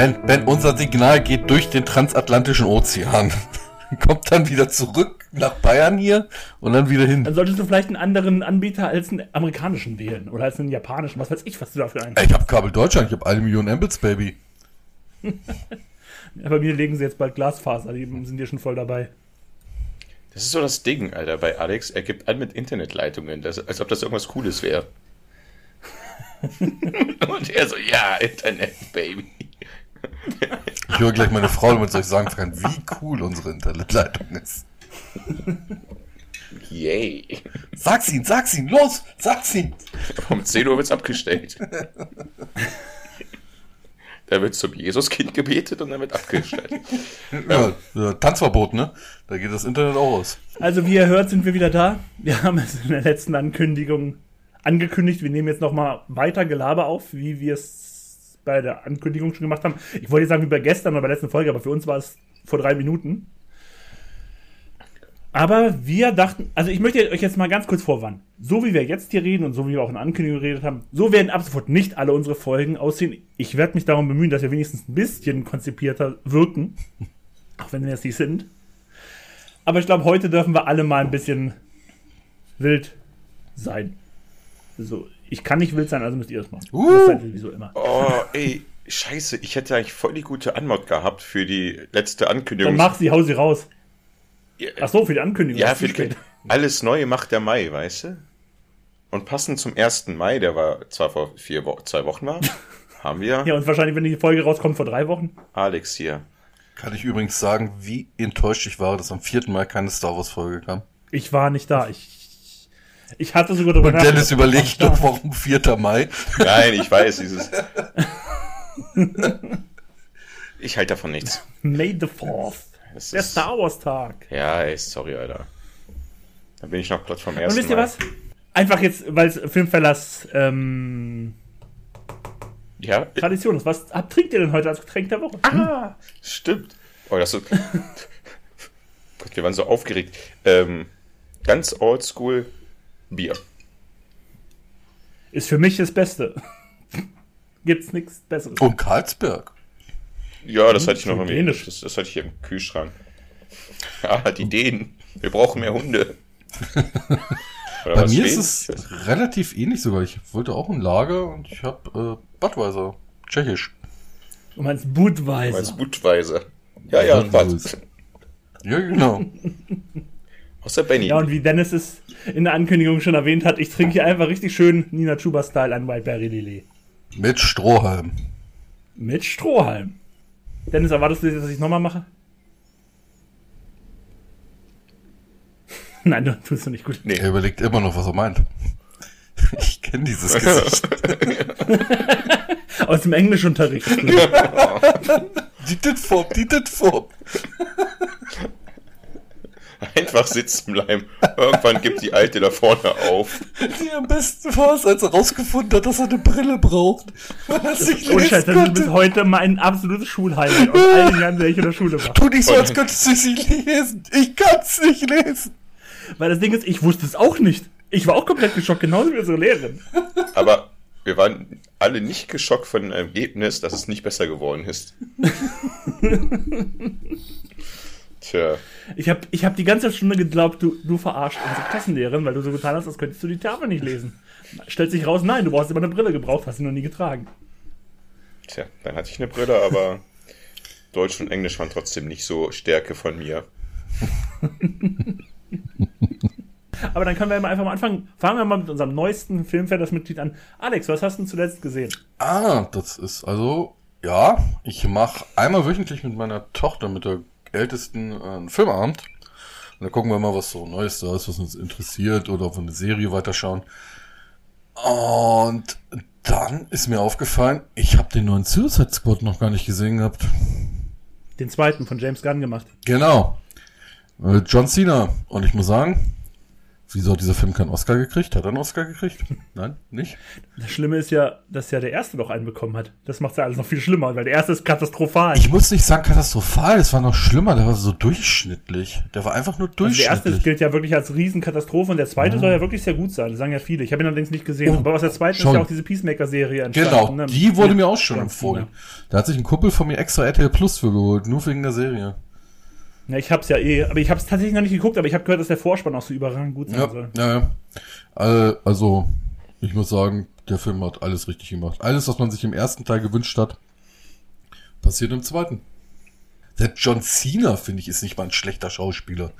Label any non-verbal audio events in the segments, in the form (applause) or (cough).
Ben, Ben, unser Signal geht durch den transatlantischen Ozean. (laughs) Kommt dann wieder zurück nach Bayern hier und dann wieder hin. Dann solltest du vielleicht einen anderen Anbieter als einen amerikanischen wählen oder als einen japanischen. Was weiß ich, was du dafür ein. Ich habe Kabel Deutschland, ich habe eine Million Mbits, Baby. (laughs) ja, bei mir legen sie jetzt bald Glasfaser, die sind hier schon voll dabei. Das ist so das Ding, Alter, bei Alex. Er gibt an mit Internetleitungen, das, als ob das irgendwas Cooles wäre. (laughs) Und er so, ja, Internet, Baby. Ich höre gleich meine Frau, damit ich sagen kann, wie cool unsere Internetleitung ist. Yay. Sag's ihn, sag's ihn, los, sag's ihn. Um 10 Uhr wird's abgestellt. Da wird zum Jesuskind gebetet und dann wird abgestellt. Ja, ja, Tanzverbot, ne? Da geht das Internet auch aus. Also wie ihr hört, sind wir wieder da. Wir haben es in der letzten Ankündigung angekündigt. Wir nehmen jetzt nochmal weiter Gelaber auf, wie wir es bei der Ankündigung schon gemacht haben. Ich wollte sagen wie bei gestern oder bei der letzten Folge, aber für uns war es vor drei Minuten. Aber wir dachten, also ich möchte euch jetzt mal ganz kurz vorwarnen. So wie wir jetzt hier reden und so wie wir auch in Ankündigung geredet haben, so werden ab sofort nicht alle unsere Folgen aussehen. Ich werde mich darum bemühen, dass wir wenigstens ein bisschen konzipierter wirken. (laughs) Auch wenn wir es nicht sind. Aber ich glaube, heute dürfen wir alle mal ein bisschen wild sein. So, ich kann nicht wild sein, also müsst ihr das machen. Uh. Das seid ihr sowieso immer. Oh, ey, scheiße, ich hätte eigentlich voll die gute Anmod gehabt für die letzte Dann Ankündigung. mach sie, hau sie raus. Ja, Ach so, für die Ankündigung. Ja, für spät. alles Neue macht der Mai, weißt du? Und passend zum 1. Mai, der war zwar vor vier Wo zwei Wochen war, (laughs) haben wir Ja, und wahrscheinlich, wenn die Folge rauskommt, vor drei Wochen. Alex hier. Kann ich übrigens sagen, wie enttäuscht ich war, dass am vierten Mal keine Star Wars Folge kam. Ich war nicht da. Ich, ich hatte sogar drüber Und Dennis überlegt noch, (laughs) warum 4. Mai. Nein, ich weiß, dieses. (laughs) Ich halte davon nichts. May the 4th. Das Der ist- Star Wars Tag. Ja, ey, sorry, Alter. Da bin ich noch platt vom Und ersten wisst ihr Mal. was? Einfach jetzt, weil es Filmfellers ähm, Ja, Tradition ist. Was habt, trinkt ihr denn heute als Getränk der Woche? ah, stimmt. Oh, das so. (laughs) Gott, wir waren so aufgeregt. Ähm, ganz oldschool Bier. Ist für mich das Beste. (laughs) Gibt's nichts Besseres. Und Karlsberg. Ja, das hatte ich noch dänisch. Das, das hatte ich hier im Kühlschrank. (laughs) Ah, die Dänen. Wir brauchen mehr Hunde. (laughs) Bei was, mir Schweden? ist es relativ ähnlich sogar. Ich wollte auch ein Lager und ich habe äh, Budweiser. Tschechisch. Du meinst. Budweiser. Meinst Budweiser. Ja, ja, und was? Ja, genau. Außer Benny. Ja, und wie Dennis es in der Ankündigung schon erwähnt hat, ich trinke hier einfach richtig schön Nina Chuba-Style ein Whiteberry Lillet. Mit Strohhalm. Mit Strohhalm. Dennis, erwartest du jetzt, dass ich es nochmal mache? (laughs) Nein, du tust du nicht gut. nee. Er überlegt immer noch, was er meint. (laughs) Ich kenne dieses (laughs) Gesicht. Aus dem Englischunterricht. Die Ditform, die Ditform. Einfach sitzen bleiben. Irgendwann gibt die Alte da vorne auf. Die am besten war es, als er rausgefunden hat, dass er eine Brille braucht. Er lesen das ist bis konnte. heute mein absolutes Schulhighlight aus all den Jahren, die ich in der Schule war. Tu nicht so, als könntest du sie lesen. Ich kann's nicht lesen. Weil das Ding ist, ich wusste es auch nicht. Ich war auch komplett geschockt, genauso wie unsere Lehrerin. Aber wir waren alle nicht geschockt von dem Ergebnis, dass es nicht besser geworden ist. (laughs) Tja. Ich habe ich hab die ganze Stunde geglaubt, du, du verarscht unsere Klassenlehrerin, weil du so getan hast, als könntest du die Tafel nicht lesen. Stellt sich raus, nein, du brauchst immer eine Brille gebraucht, hast sie noch nie getragen. Tja, dann hatte ich eine Brille, aber Deutsch und Englisch waren trotzdem nicht so Stärke von mir. (laughs) Aber dann können wir mal einfach mal anfangen. Fangen wir mal mit unserem neuesten Filmfeldersmitglied an. Alex, was hast du zuletzt gesehen? Ah, das ist also, ja, ich mache einmal wöchentlich mit meiner Tochter, mit der Ältesten, äh, Filmabend. Und dann gucken wir mal, was so Neues da ist, was uns interessiert oder ob wir eine Serie weiterschauen. Und dann ist mir aufgefallen, ich habe den neuen Suicide Squad noch gar nicht gesehen gehabt. Den zweiten von James Gunn gemacht. Genau. Äh, John Cena. Und ich muss sagen, Wieso hat dieser Film keinen Oscar gekriegt? Hat er einen Oscar gekriegt? Nein, nicht? Das Schlimme ist ja, dass ja der erste noch einen bekommen hat. Das macht ja alles noch viel schlimmer, weil der erste ist katastrophal. Ich muss nicht sagen katastrophal, das war noch schlimmer, der war so durchschnittlich. Der war einfach nur also der durchschnittlich. erste gilt ja wirklich als Riesenkatastrophe und der zweite soll ja wirklich sehr gut sein. Das sagen ja viele. Ich habe ihn allerdings nicht gesehen. Oh, Aber aus der zweiten schon. ist ja auch diese Peacemaker-Serie entstanden. genau, ne? die wurde Ja. mir auch schon Ja, empfohlen. ja. Da hat sich ein Kumpel von mir extra RTL Plus für geholt, nur wegen der Serie. Ja, ich hab's ja eh, aber ich hab's tatsächlich noch nicht geguckt, aber ich habe gehört, dass der Vorspann auch so überragend gut sein Ja, soll. ja, ja. Also, ich muss sagen, der Film hat alles richtig gemacht. Alles, was man sich im ersten Teil gewünscht hat, passiert im zweiten. Der John Cena, finde ich, ist nicht mal ein schlechter Schauspieler.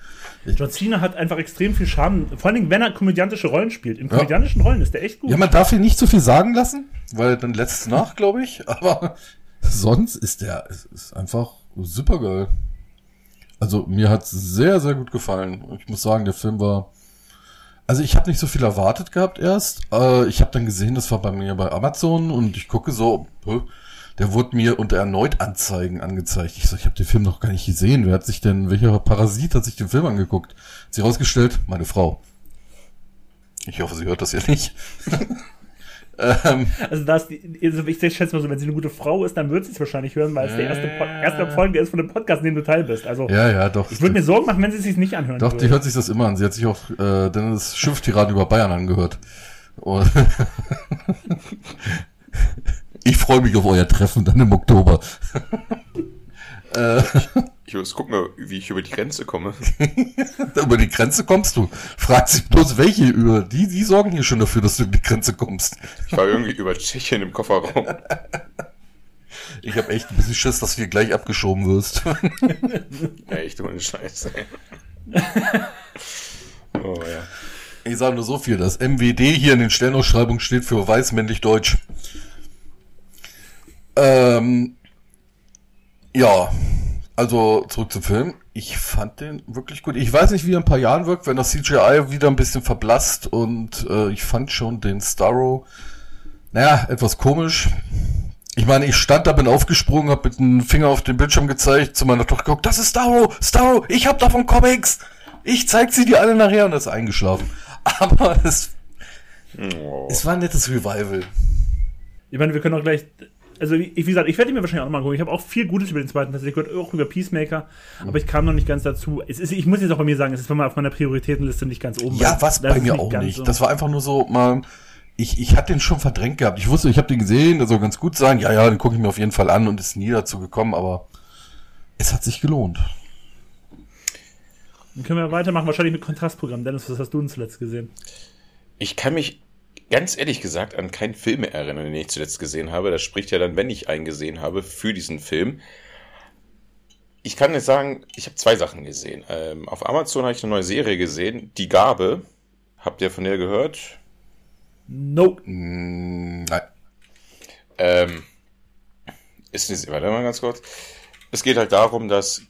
John Cena hat einfach extrem viel Charme, vor allen Dingen, wenn er komödiantische Rollen spielt. In komödiantischen Rollen ist der echt gut. Ja, man darf ihn nicht zu viel sagen lassen, weil dann lässt es nach, glaube ich. Aber sonst ist der ist, einfach super geil. Also mir hat sehr, sehr gut gefallen. Ich muss sagen, der Film war. Also ich habe nicht so viel erwartet gehabt erst. Äh, ich habe dann gesehen, das war bei mir bei Amazon und ich gucke so, der wurde mir unter erneut Anzeigen angezeigt. Ich so, ich habe den Film noch gar nicht gesehen. Wer hat sich denn, welcher Parasit hat sich den Film angeguckt? Hat sie rausgestellt, meine Frau. Ich hoffe, sie hört das ja nicht. (laughs) ähm, Also, das, also ich schätze mal so, wenn sie eine gute Frau ist, dann wird sie es wahrscheinlich hören, weil es der erste, Pod erste Folge ist von dem Podcast, in dem du Teil bist. Also, ja, ja, doch. ich würde mir Sorgen machen, wenn sie es sich nicht anhören Doch, die würde. hört sich das immer an. Sie hat sich auch äh, Dennis Schimpftiraden über Bayern angehört. (laughs) Ich freue mich auf euer Treffen dann im Oktober. (laughs) äh, Ich muss gucken, wie ich über die Grenze komme. (laughs) (laughs) über die Grenze kommst du. Frag sich bloß welche über. Die, die sorgen hier schon dafür, dass du über die Grenze kommst. Ich war irgendwie über Tschechien im Kofferraum. (laughs) Ich habe echt ein bisschen Schiss, dass du hier gleich abgeschoben wirst. Ja, echt ohne Scheiße. Oh ja. Ich sage nur so viel, das MWD hier in den Stellenausschreibungen steht für weiß, männlich, deutsch. Ähm, ja, also zurück zum Film. Ich fand den wirklich gut. Ich weiß nicht, wie er in ein paar Jahren wirkt, wenn das CGI wieder ein bisschen verblasst und äh, ich fand schon den Starro, naja, etwas komisch. Ich meine, ich stand da, bin aufgesprungen, hab mit dem Finger auf den Bildschirm gezeigt, zu meiner Tochter geguckt, das ist Starro, Starro, ich hab davon Comics. Ich zeig sie dir alle nachher und ist eingeschlafen. (laughs) Aber es, Oh. es war ein nettes Revival. Ich meine, wir können auch gleich. Also, wie wie gesagt, ich werde ihn mir wahrscheinlich auch noch mal gucken. Ich habe auch viel Gutes über den zweiten tatsächlich gehört, auch über Peacemaker, aber ich kam noch nicht ganz dazu. Es ist, ich muss jetzt auch bei mir sagen, es ist mal auf meiner Prioritätenliste nicht ganz oben. Ja, was bei mir auch ganz nicht. so. Das war einfach nur so mal. Ich, ich hatte den schon verdrängt gehabt. Ich wusste, ich habe den gesehen, der soll ganz gut sein. Ja, ja, den gucke ich mir auf jeden Fall an und ist nie dazu gekommen, aber es hat sich gelohnt. Dann können wir weitermachen, wahrscheinlich mit Kontrastprogramm. Dennis, was hast du denn zuletzt gesehen? Ich kann mich ganz ehrlich gesagt an keinen Film mehr erinnern, den ich zuletzt gesehen habe. Das spricht ja dann, wenn ich einen gesehen habe, für diesen Film. Ich kann jetzt sagen, ich habe zwei Sachen gesehen. Ähm, auf Amazon habe ich eine neue Serie gesehen, Die Gabe. Habt ihr von der gehört? No. Mm, nein. Ähm, ist eine, warte mal ganz kurz. Es geht halt darum, dass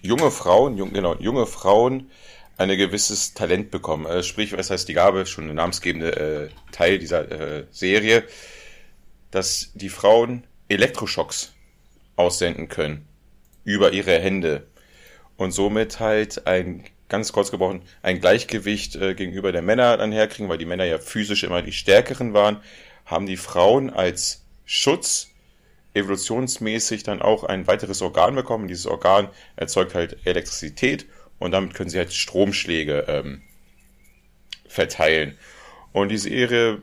junge Frauen, jung, genau, junge Frauen ein gewisses Talent bekommen. Äh, sprich, was heißt die Gabe, schon ein namensgebende äh, Teil dieser äh, Serie, dass die Frauen Elektroschocks aussenden können über ihre Hände und somit halt ein ganz kurz gebrochen ein Gleichgewicht äh, gegenüber der Männer dann herkriegen, weil die Männer ja physisch immer die stärkeren waren, haben die Frauen als Schutz evolutionsmäßig dann auch ein weiteres Organ bekommen. Dieses Organ erzeugt halt Elektrizität und damit können sie halt Stromschläge ähm, verteilen. Und die Serie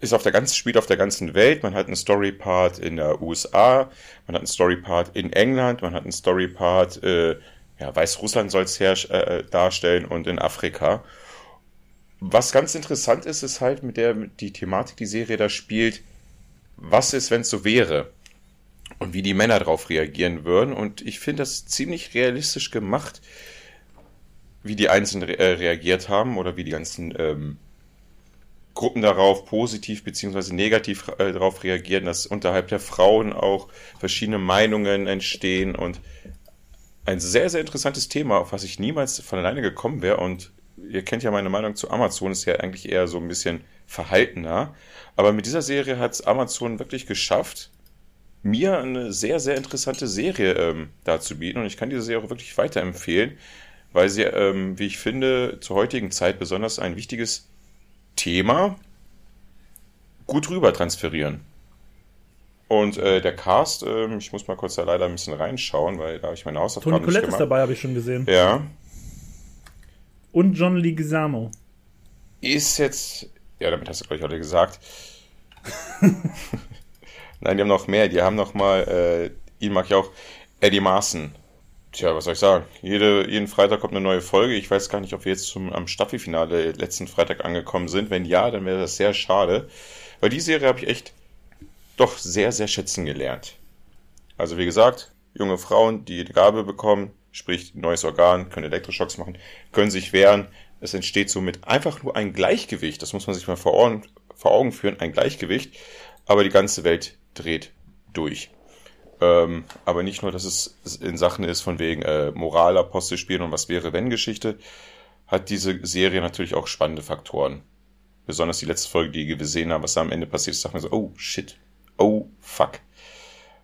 ist auf der ganzen, spielt auf der ganzen Welt. Man hat einen Story-Part in der USA, man hat einen Story-Part in England, man hat einen Story-Part, äh, ja, Weißrussland soll es äh, darstellen und in Afrika. Was ganz interessant ist, ist halt mit der, mit die Thematik, die Serie da spielt, was ist, wenn es so wäre? Und wie die Männer darauf reagieren würden. Und ich finde das ziemlich realistisch gemacht, wie die Einzelnen re äh, reagiert haben oder wie die ganzen ähm, Gruppen darauf positiv beziehungsweise negativ äh, darauf reagieren, dass unterhalb der Frauen auch verschiedene Meinungen entstehen und ein sehr, sehr interessantes Thema, auf was ich niemals von alleine gekommen wäre. Und ihr kennt ja meine Meinung zu Amazon, ist ja eigentlich eher so ein bisschen verhaltener. Aber mit dieser Serie hat es Amazon wirklich geschafft, mir eine sehr, sehr interessante Serie ähm, darzubieten. Und ich kann diese Serie auch wirklich weiterempfehlen, weil sie, ähm, wie ich finde, zur heutigen Zeit besonders ein wichtiges Thema gut rüber transferieren. Und äh, der Cast, äh, ich muss mal kurz da leider ein bisschen reinschauen, weil da habe ich meine Hausaufgaben Toni Collette nicht ist dabei, habe ich schon gesehen. Ja, Und John Leguizamo. ist jetzt, ja, damit hast du gleich heute gesagt. (laughs) Nein, die haben noch mehr. Die haben noch mal, äh, ihn mag ich auch, Eddie Marson. Tja, was soll ich sagen? Jede, jeden Freitag kommt eine neue Folge. Ich weiß gar nicht, ob wir jetzt zum, am Staffelfinale letzten Freitag angekommen sind. Wenn ja, dann wäre das sehr schade. Weil die Serie habe ich echt doch sehr, sehr schätzen gelernt. Also wie gesagt, junge Frauen, die die Gabe bekommen, sprich neues Organ, können Elektroschocks machen, können sich wehren. Es entsteht somit einfach nur ein Gleichgewicht. Das muss man sich mal vor Augen, vor Augen führen, ein Gleichgewicht. Aber die ganze Welt dreht durch. Ähm, aber nicht nur, dass es in Sachen ist von wegen äh, Moralapostel spielen und was wäre wenn Geschichte, hat diese Serie natürlich auch spannende Faktoren. Besonders die letzte Folge, die wir gesehen haben, was da am Ende passiert ist, sagt man so, oh shit, oh fuck.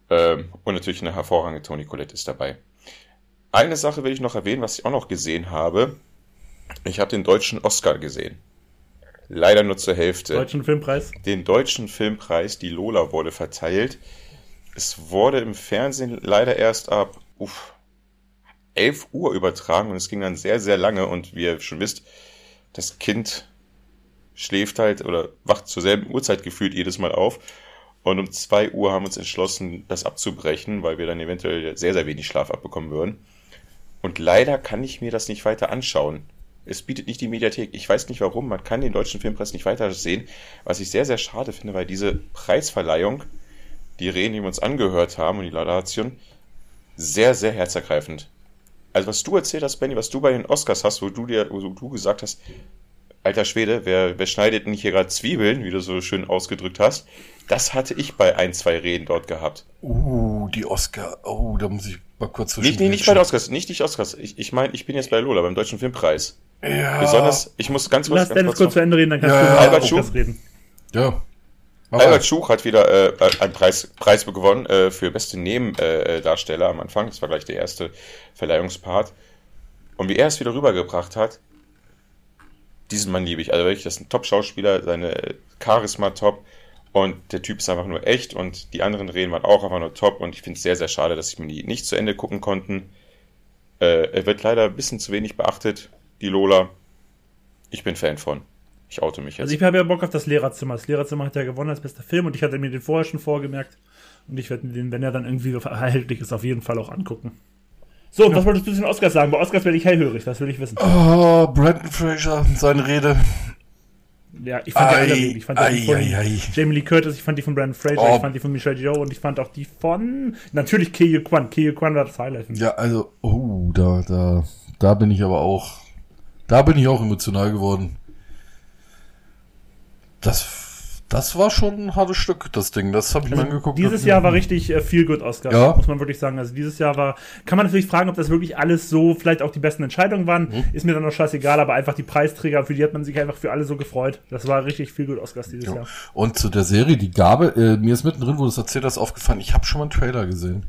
Ähm, und natürlich eine hervorragende Toni Collette ist dabei. Eine Sache will ich noch erwähnen, was ich auch noch gesehen habe. Ich habe den deutschen Oscar gesehen. Leider nur zur Hälfte Deutschen Filmpreis. den deutschen Filmpreis, die Lola, wurde verteilt. Es wurde im Fernsehen leider erst ab uff, 11 Uhr übertragen und es ging dann sehr, sehr lange und wie ihr schon wisst, das Kind schläft halt oder wacht zur selben Uhrzeit gefühlt jedes Mal auf. Und um 2 Uhr haben wir uns entschlossen, das abzubrechen, weil wir dann eventuell sehr, sehr wenig Schlaf abbekommen würden. Und leider kann ich mir das nicht weiter anschauen. Es bietet nicht die Mediathek. Ich weiß nicht warum. Man kann den deutschen Filmpreis nicht weiter sehen. Was ich sehr, sehr schade finde, weil diese Preisverleihung, die Reden, die wir uns angehört haben und die Laudation, sehr, sehr herzergreifend. Also was du erzählt hast, Benny, was du bei den Oscars hast, wo du dir, wo du gesagt hast, alter Schwede, wer, wer schneidet denn hier gerade Zwiebeln, wie du so schön ausgedrückt hast, das hatte ich bei ein, zwei Reden dort gehabt. Uh, die Oscar. Oh, da muss ich mal kurz Nicht, nee, nicht bei den Oscars, nicht die Oscars. Ich, ich meine, ich bin jetzt bei Lola, beim Deutschen Filmpreis. Ja. Besonders, ich muss ganz kurz, Lass ganz Dennis kurz zu Ende reden, dann kannst Ja, du ja, über Albert Schuh. reden. Ja. Mach Albert mal. Schuch hat wieder äh, einen Preis, Preis gewonnen äh, für beste Nebendarsteller äh, Darsteller am Anfang. Das war gleich der erste Verleihungspart. Und wie er es wieder rübergebracht hat, diesen Mann liebe ich. Also wirklich, das ist ein Top-Schauspieler, seine Charisma top. Und der Typ ist einfach nur echt und die anderen Reden waren auch einfach nur top. Und ich finde es sehr, sehr schade, dass ich mir die nicht zu Ende gucken konnten. Äh, er wird leider ein bisschen zu wenig beachtet, die Lola. Ich bin Fan von. Ich oute mich jetzt. Also ich habe ja Bock auf das Lehrerzimmer. Das Lehrerzimmer hat ja gewonnen als bester Film und ich hatte mir den vorher schon vorgemerkt. Und ich werde mir den, wenn er dann irgendwie erhältlich ist, auf jeden Fall auch angucken. So, und was wolltest du zu den Oscars sagen? Bei Oscars werde ich hellhörig, das will ich wissen. Oh, Brandon Fraser, seine Rede. Ja, ich fand die Ei, alle. Ich fand die ei, von ei, ei. Jamie Lee Curtis, ich fand die von Brandon Fraser, Oh. ich fand die von Michelle Yeoh und ich fand auch die von natürlich Keye Kwan. Keye Kwan war das Highlight. Ja, also, oh, da, da, da bin ich aber auch, da bin ich auch emotional geworden. Das, das war schon ein hartes Stück, das Ding. Das habe ich mir Also angeguckt. dieses Jahr war richtig äh, viel gut Oscar, Ja. muss man wirklich sagen. Also dieses Jahr war, kann man natürlich fragen, ob das wirklich alles so, vielleicht auch die besten Entscheidungen waren. Mhm. Ist mir dann auch scheißegal, aber einfach die Preisträger, für die hat man sich einfach für alle so gefreut. Das war richtig viel gut Oscars dieses Ja. Jahr. Und zu der Serie, die Gabe, äh, mir ist mittendrin, wo du es erzählt hast, aufgefallen, ich habe schon mal einen Trailer gesehen.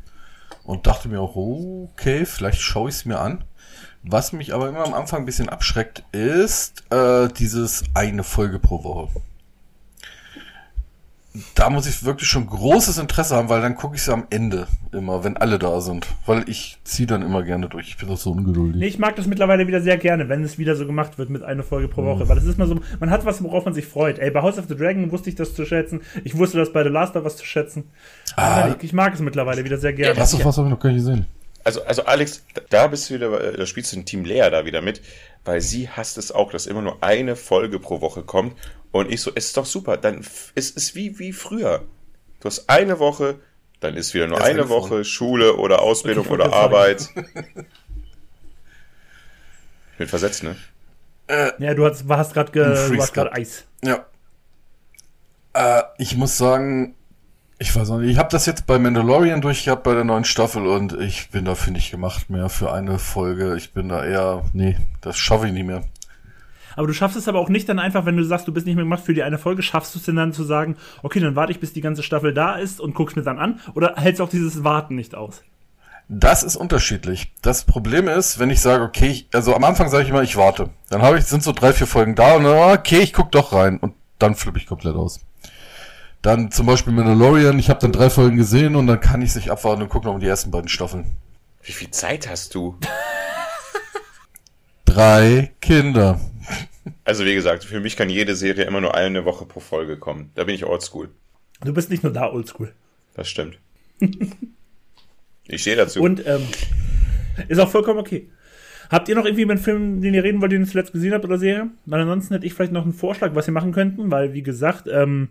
Und dachte mir auch, okay, vielleicht schaue ich es mir an. Was mich aber immer am Anfang ein bisschen abschreckt, ist äh, dieses eine Folge pro Woche. Da muss ich wirklich schon großes Interesse haben, weil dann gucke ich sie am Ende immer, wenn alle da sind. Weil ich ziehe dann immer gerne durch. Ich bin doch so ungeduldig. Nee, ich mag das mittlerweile wieder sehr gerne, wenn es wieder so gemacht wird mit einer Folge pro Mhm. Woche. Weil das ist mal so, man hat was, worauf man sich freut. Ey, bei House of the Dragon wusste ich das zu schätzen. Ich wusste das bei The Last of Us zu schätzen. Ah. ich, ich mag es mittlerweile wieder sehr gerne. Was was habe ich noch gar nicht gesehen? Also, also Alex, da bist du wieder, äh, da spielst du ein Team Lea da wieder mit, weil sie hasst es auch, dass immer nur eine Folge pro Woche kommt. Und ich so, es ist doch super, dann f- es ist wie, wie früher. Du hast eine Woche, dann ist wieder nur Erst eine Woche Folge. Schule oder Ausbildung oder Arbeit. Ich (laughs) bin versetzt, ne? Ja, du hast, hast gerade ge, Ein du hast Freeze gerade gehabt. Eis. Ja. Äh, ich muss sagen, ich weiß auch nicht, ich habe das jetzt bei Mandalorian durchgehabt bei der neuen Staffel und ich bin dafür nicht gemacht mehr für eine Folge. Ich bin da eher, nee, das schaffe ich nicht mehr. Aber du schaffst es aber auch nicht dann einfach, wenn du sagst, du bist nicht mehr gemacht für die eine Folge, schaffst du es denn dann zu sagen, okay, dann warte ich, bis die ganze Staffel da ist und guck's mir dann an? Oder hältst du auch dieses Warten nicht aus? Das ist unterschiedlich. Das Problem ist, wenn ich sage, okay, ich, also am Anfang sage ich immer, ich warte. Dann habe ich, sind so drei, vier Folgen da und dann, okay, ich guck doch rein und dann flippe ich komplett aus. Dann zum Beispiel Mandalorian, ich habe dann drei Folgen gesehen und dann kann ich sich abwarten und gucken noch die ersten beiden Staffeln. Wie viel Zeit hast du? (laughs) Drei Kinder. Also wie gesagt, für mich kann jede Serie immer nur eine Woche pro Folge kommen. Da bin ich oldschool. Du bist nicht nur da oldschool. Das stimmt. ich stehe dazu. Und ähm, ist auch vollkommen okay. Habt ihr noch irgendwie einen Film, den ihr reden wollt, den ihr zuletzt gesehen habt oder Serie? Weil ansonsten hätte ich vielleicht noch einen Vorschlag, was wir machen könnten, weil wie gesagt, ähm,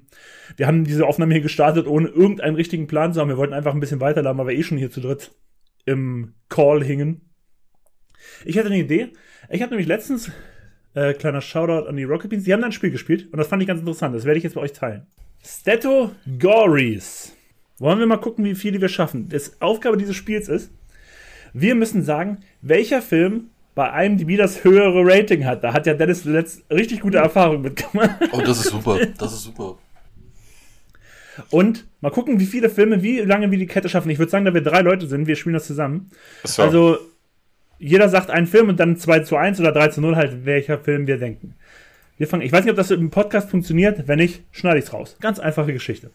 wir haben diese Aufnahme hier gestartet, ohne irgendeinen richtigen Plan zu haben. Wir wollten einfach ein bisschen weiterladen, weil wir eh schon hier zu dritt im Call hingen. Ich hatte eine Idee. Ich habe nämlich letztens, äh, kleiner Shoutout an die Rocket Beans, die haben da ein Spiel gespielt und das fand ich ganz interessant. Das werde ich jetzt bei euch teilen. Stato Gories. Wollen wir mal gucken, wie viele wir schaffen. Das Aufgabe dieses Spiels ist, wir müssen sagen, welcher Film bei IMDb das höhere Rating hat. Da hat ja Dennis zuletzt richtig gute Erfahrungen mitgemacht. Oh, das ist super. Das ist super. Und mal gucken, wie viele Filme, wie lange wir die Kette schaffen. Ich würde sagen, da wir drei Leute sind, wir spielen das zusammen. So. Also, jeder sagt einen Film und dann 2 zu 1 oder 3 zu 0 halt, welcher Film wir denken. Wir fangen, ich weiß nicht, ob das im Podcast funktioniert. Wenn nicht, schneide ich's raus. Ganz einfache Geschichte.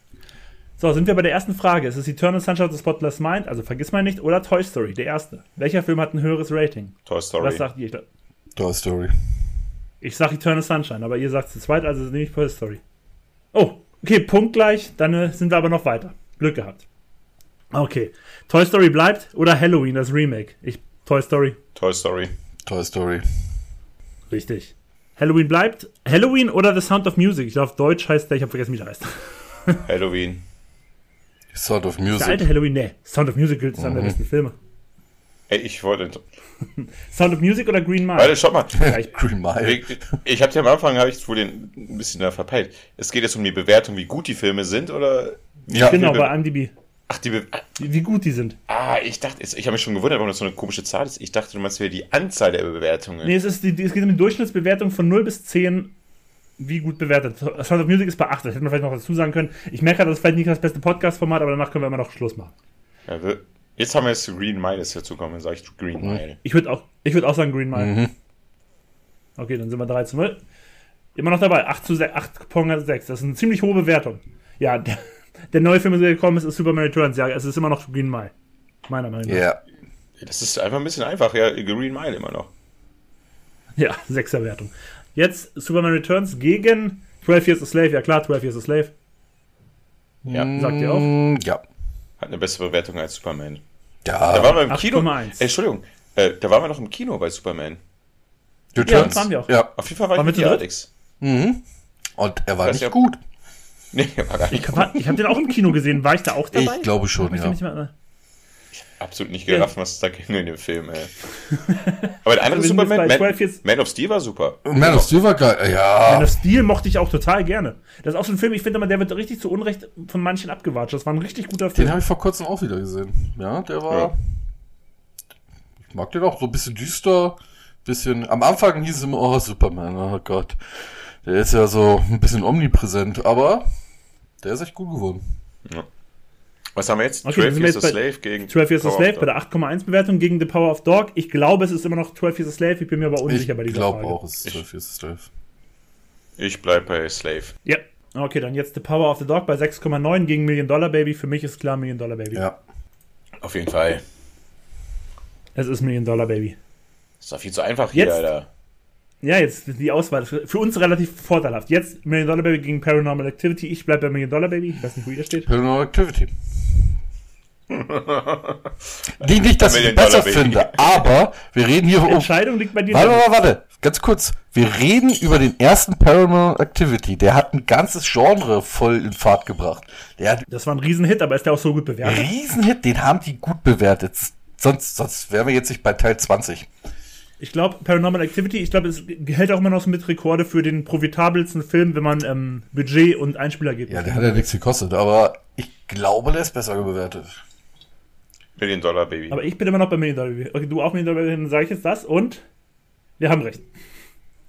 So, sind wir bei der ersten Frage. Es ist Eternal Sunshine of the Spotless Mind, also vergiss mal nicht, oder Toy Story, der erste. Welcher Film hat ein höheres Rating? Toy Story. Was sagt ihr? Ich, Toy Story. ich sag Eternal Sunshine, aber ihr sagt zu zweit, also nehme ich Toy Story. Oh, okay, punktgleich, dann äh, sind wir aber noch weiter. Glück gehabt. Okay, Toy Story bleibt oder Halloween, das Remake? Ich, Toy Story. Toy Story. Toy Story. Richtig. Halloween bleibt. Halloween oder The Sound of Music? Ich glaube, auf Deutsch heißt der, ich habe vergessen, wie der heißt. Halloween. Sound of Der Music. alte Halloween, nee. Sound of Music gilt als einer der besten Filme. Ey, ich wollte. (laughs) Sound of Music oder Green Mile? Warte, schau mal. (laughs) Green Mile. Ich, ich habe dir am Anfang habe ich wohl den ein bisschen da verpeilt. Es geht jetzt um die Bewertung, wie gut die Filme sind oder Ja, genau, wie- bei IMDb. ach die Be Wie, wie gut die sind. Ah, ich dachte, ich habe mich schon gewundert, warum das so eine komische Zahl ist. Ich dachte, du meinst wieder die Anzahl der Bewertungen. Nee, es, ist die, die- es geht um die Durchschnittsbewertung von 0 bis 10, wie gut bewertet. Sound of Music ist bei 8, das hätte man vielleicht noch dazu sagen können. Ich merke gerade, das ist vielleicht nicht das beste Podcast-Format, aber danach können wir immer noch Schluss machen. Ja, wir- jetzt haben wir jetzt Green Mile ist dazu kommen, dann sage ich Green Mile. Ich würde auch, ich würd auch sagen Green Mile. Mhm. Okay, dann sind wir 3 zu 0. Immer noch dabei, 8 zu 6, 8,6. Das ist eine ziemlich hohe Bewertung. Ja, der, der neue Film, der gekommen ist, ist Superman Returns. Ja, es ist immer noch Green Mile. Meiner Meinung nach. Ja. Das ist einfach ein bisschen einfach, ja, Green Mile immer noch. Ja, 6er Wertung. Jetzt Superman Returns gegen 12 Years a Slave. Ja klar, 12 Years a Slave. Ja, Sagt ihr auch? Mm, Ja. hat eine bessere Bewertung als Superman. Da Ja. waren wir im Kino. 8,1. Ey, Entschuldigung, äh, da waren wir noch im Kino bei Superman. Returns. waren wir auch. Ja. Auf jeden Fall war Waren ich mit dir? Alex. Mhm. Und er war Weiß nicht ja- gut. (laughs) Nee, war gar nicht. Ich habe hab den auch im Kino gesehen. War ich da auch dabei? Ich glaube schon, Ich ja. Absolut nicht gerafft, was da ging in dem Film, ey. (laughs) Aber der andere sind Superman, Man, 12 jetzt- Man of Steel war super. Man of Steel war geil. Man Ja. of Steel mochte ich auch total gerne. Das ist auch so ein Film, ich finde immer, der wird richtig zu Unrecht von manchen abgewatscht. Das war ein richtig guter Den Film. habe ich vor kurzem auch wieder gesehen. Ja, der war. Ja. Ich mag den auch so ein bisschen düster. Bisschen. Am Anfang hieß es immer, oh, Superman, oh Gott. Der ist ja so ein bisschen omnipräsent, aber der ist echt gut geworden. Was haben wir jetzt? Okay, dann 12 sind wir Years a Slave gegen 12 Years a Slave bei der 8,1 Bewertung gegen The Power of Dog. Ich glaube, es ist immer noch 12 Years a Slave. Ich bin mir aber Ich unsicher bei dieser glaube Frage. auch, es ist 12 Years a Slave. Ich bleib bei Slave. Ja. Okay, dann jetzt The Power of the Dog bei 6,9 gegen Million Dollar Baby. Für mich ist klar Million Dollar Baby. Ja. Auf jeden Fall. Es ist Million Dollar Baby. Ist doch viel zu einfach hier, Jetzt? Alter. Ja, jetzt die Auswahl. Für für uns relativ vorteilhaft. Jetzt Million Dollar Baby gegen Paranormal Activity. Ich bleibe bei Million Dollar Baby. Ich weiß nicht, wo ihr steht. Paranormal Activity. (laughs) Die nicht, dass ich ihn Million Dollar besser Baby. finde, aber wir reden hier Die um. Entscheidung liegt bei dir. Warte, warte, warte. Ganz kurz. Wir reden über den ersten Paranormal Activity. Der hat ein ganzes Genre voll in Fahrt gebracht. Der hat Das war ein Riesenhit, aber ist der auch so gut bewertet? Riesenhit, den haben die gut bewertet. Sonst, sonst wären wir jetzt nicht bei Teil 20. Ich glaube, Paranormal Activity, ich glaube, es hält auch immer noch so mit Rekorde für den profitabelsten Film, wenn man ähm, Budget und Einspielergebnis. Ja, der hat ja nichts gekostet, aber ich glaube, der ist besser bewertet. Million Dollar Baby. Aber ich bin immer noch bei Million Dollar Baby. Okay, du auch Million Dollar Baby, dann sage ich jetzt das und wir haben recht.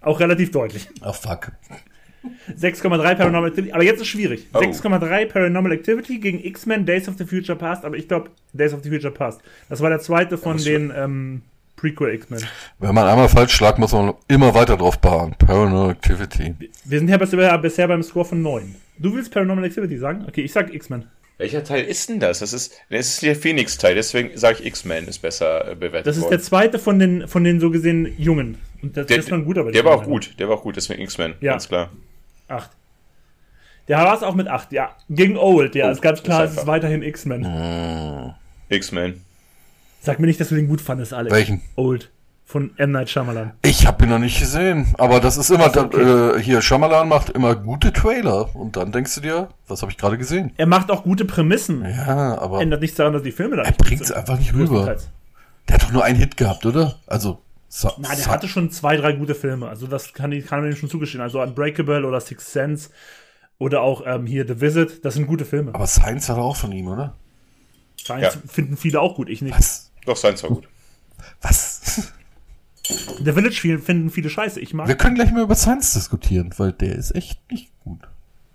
Auch relativ deutlich. Ach, fuck. 6,3 Paranormal Activity. Aber jetzt ist schwierig. Oh. 6,3 Paranormal Activity gegen X-Men Days of the Future Past. Aber ich glaube, Days of the Future Past. Das war der zweite von den ähm, Prequel X-Men. Wenn man einmal falsch schlagt, muss man immer weiter drauf beharren. Paranormal Activity. Wir sind ja bisher, bisher beim Score von 9. Du willst Paranormal Activity sagen? Okay, ich sag X-Men. Welcher Teil ist denn das? Das ist, das ist der Phoenix-Teil, deswegen sage ich X-Men ist besser äh, bewertet Das ist worden. der zweite von den, von den so gesehen Jungen. Und das, der, das war guter bei der war auch gut, der war auch gut, deswegen X-Men, Ja. ganz klar. Acht. Der war es auch mit 8, ja. Gegen Old, ja, Oh, ist ganz klar, ist es ist weiterhin X-Men. X-Men. Sag mir nicht, dass du den gut fandest, Alex. Welchen? Old. Von M. Night Shyamalan. Ich habe ihn noch nicht gesehen, aber das ist immer, da, äh, hier, Shyamalan macht immer gute Trailer und dann denkst du dir, was habe ich gerade gesehen? Er macht auch gute Prämissen. Ja, aber Ändert nichts daran, dass die Filme da er bringt's sind. einfach nicht rüber. Der hat doch nur einen Hit gehabt, oder? Also, Sa Na, der Sa hatte schon zwei, drei gute Filme. Also das kann, ich- kann man ihm schon zugestehen. Also Unbreakable oder Sixth Sense oder auch ähm, hier The Visit. Das sind gute Filme. aber Science war doch auch von ihm, oder? Science Ja. finden viele auch gut, ich nicht. Was? Doch, Science war gut. Was? The Village finden viele scheiße. Ich mag. Wir können gleich mal über Science diskutieren, weil der ist echt nicht gut.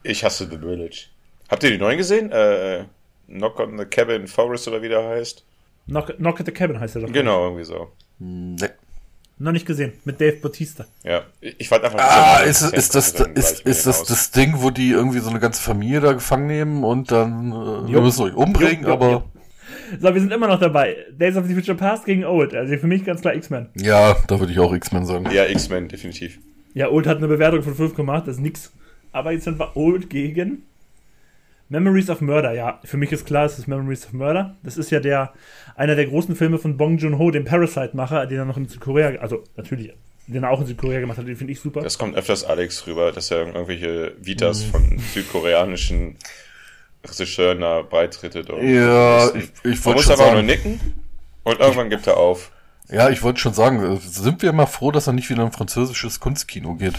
Ich hasse The Village. Habt ihr die neuen gesehen? Äh, Knock on the Cabin Forest oder wie der heißt? Knock, Knock at the Cabin heißt er doch. Genau, irgendwie so. Nee. Noch nicht gesehen. Mit Dave Bautista. Ja, ich fand einfach. Ah, ist, ist das, ist, ist das das Ding, wo die irgendwie so eine ganze Familie da gefangen nehmen und dann, äh, wir müssen euch umbringen, Jo, jo, aber, jo. So, wir sind immer noch dabei. Days of the Future Past gegen Old. Also für mich ganz klar X-Men. ja, da würde ich auch X-Men sagen. Ja, X-Men, definitiv. Ja, Old hat eine Bewertung von 5 gemacht, das ist nix. Aber jetzt sind wir Old gegen Memories of Murder. Ja, für mich ist klar, es ist Memories of Murder. Das ist ja der, einer der großen Filme von Bong Joon-ho, dem Parasite-Macher, den er noch in Südkorea, also natürlich, den er auch in Südkorea gemacht hat, den finde ich super. Das kommt öfters Alex rüber, dass er irgendwelche Vitas Mhm. von südkoreanischen Regisseuren da beitrittet. und- Ja, ich, ich wollte muss schon nur sagen, nicken und irgendwann gibt er auf. ja, ich wollte schon sagen, äh, sind wir mal froh, dass er nicht wieder in ein französisches Kunstkino geht.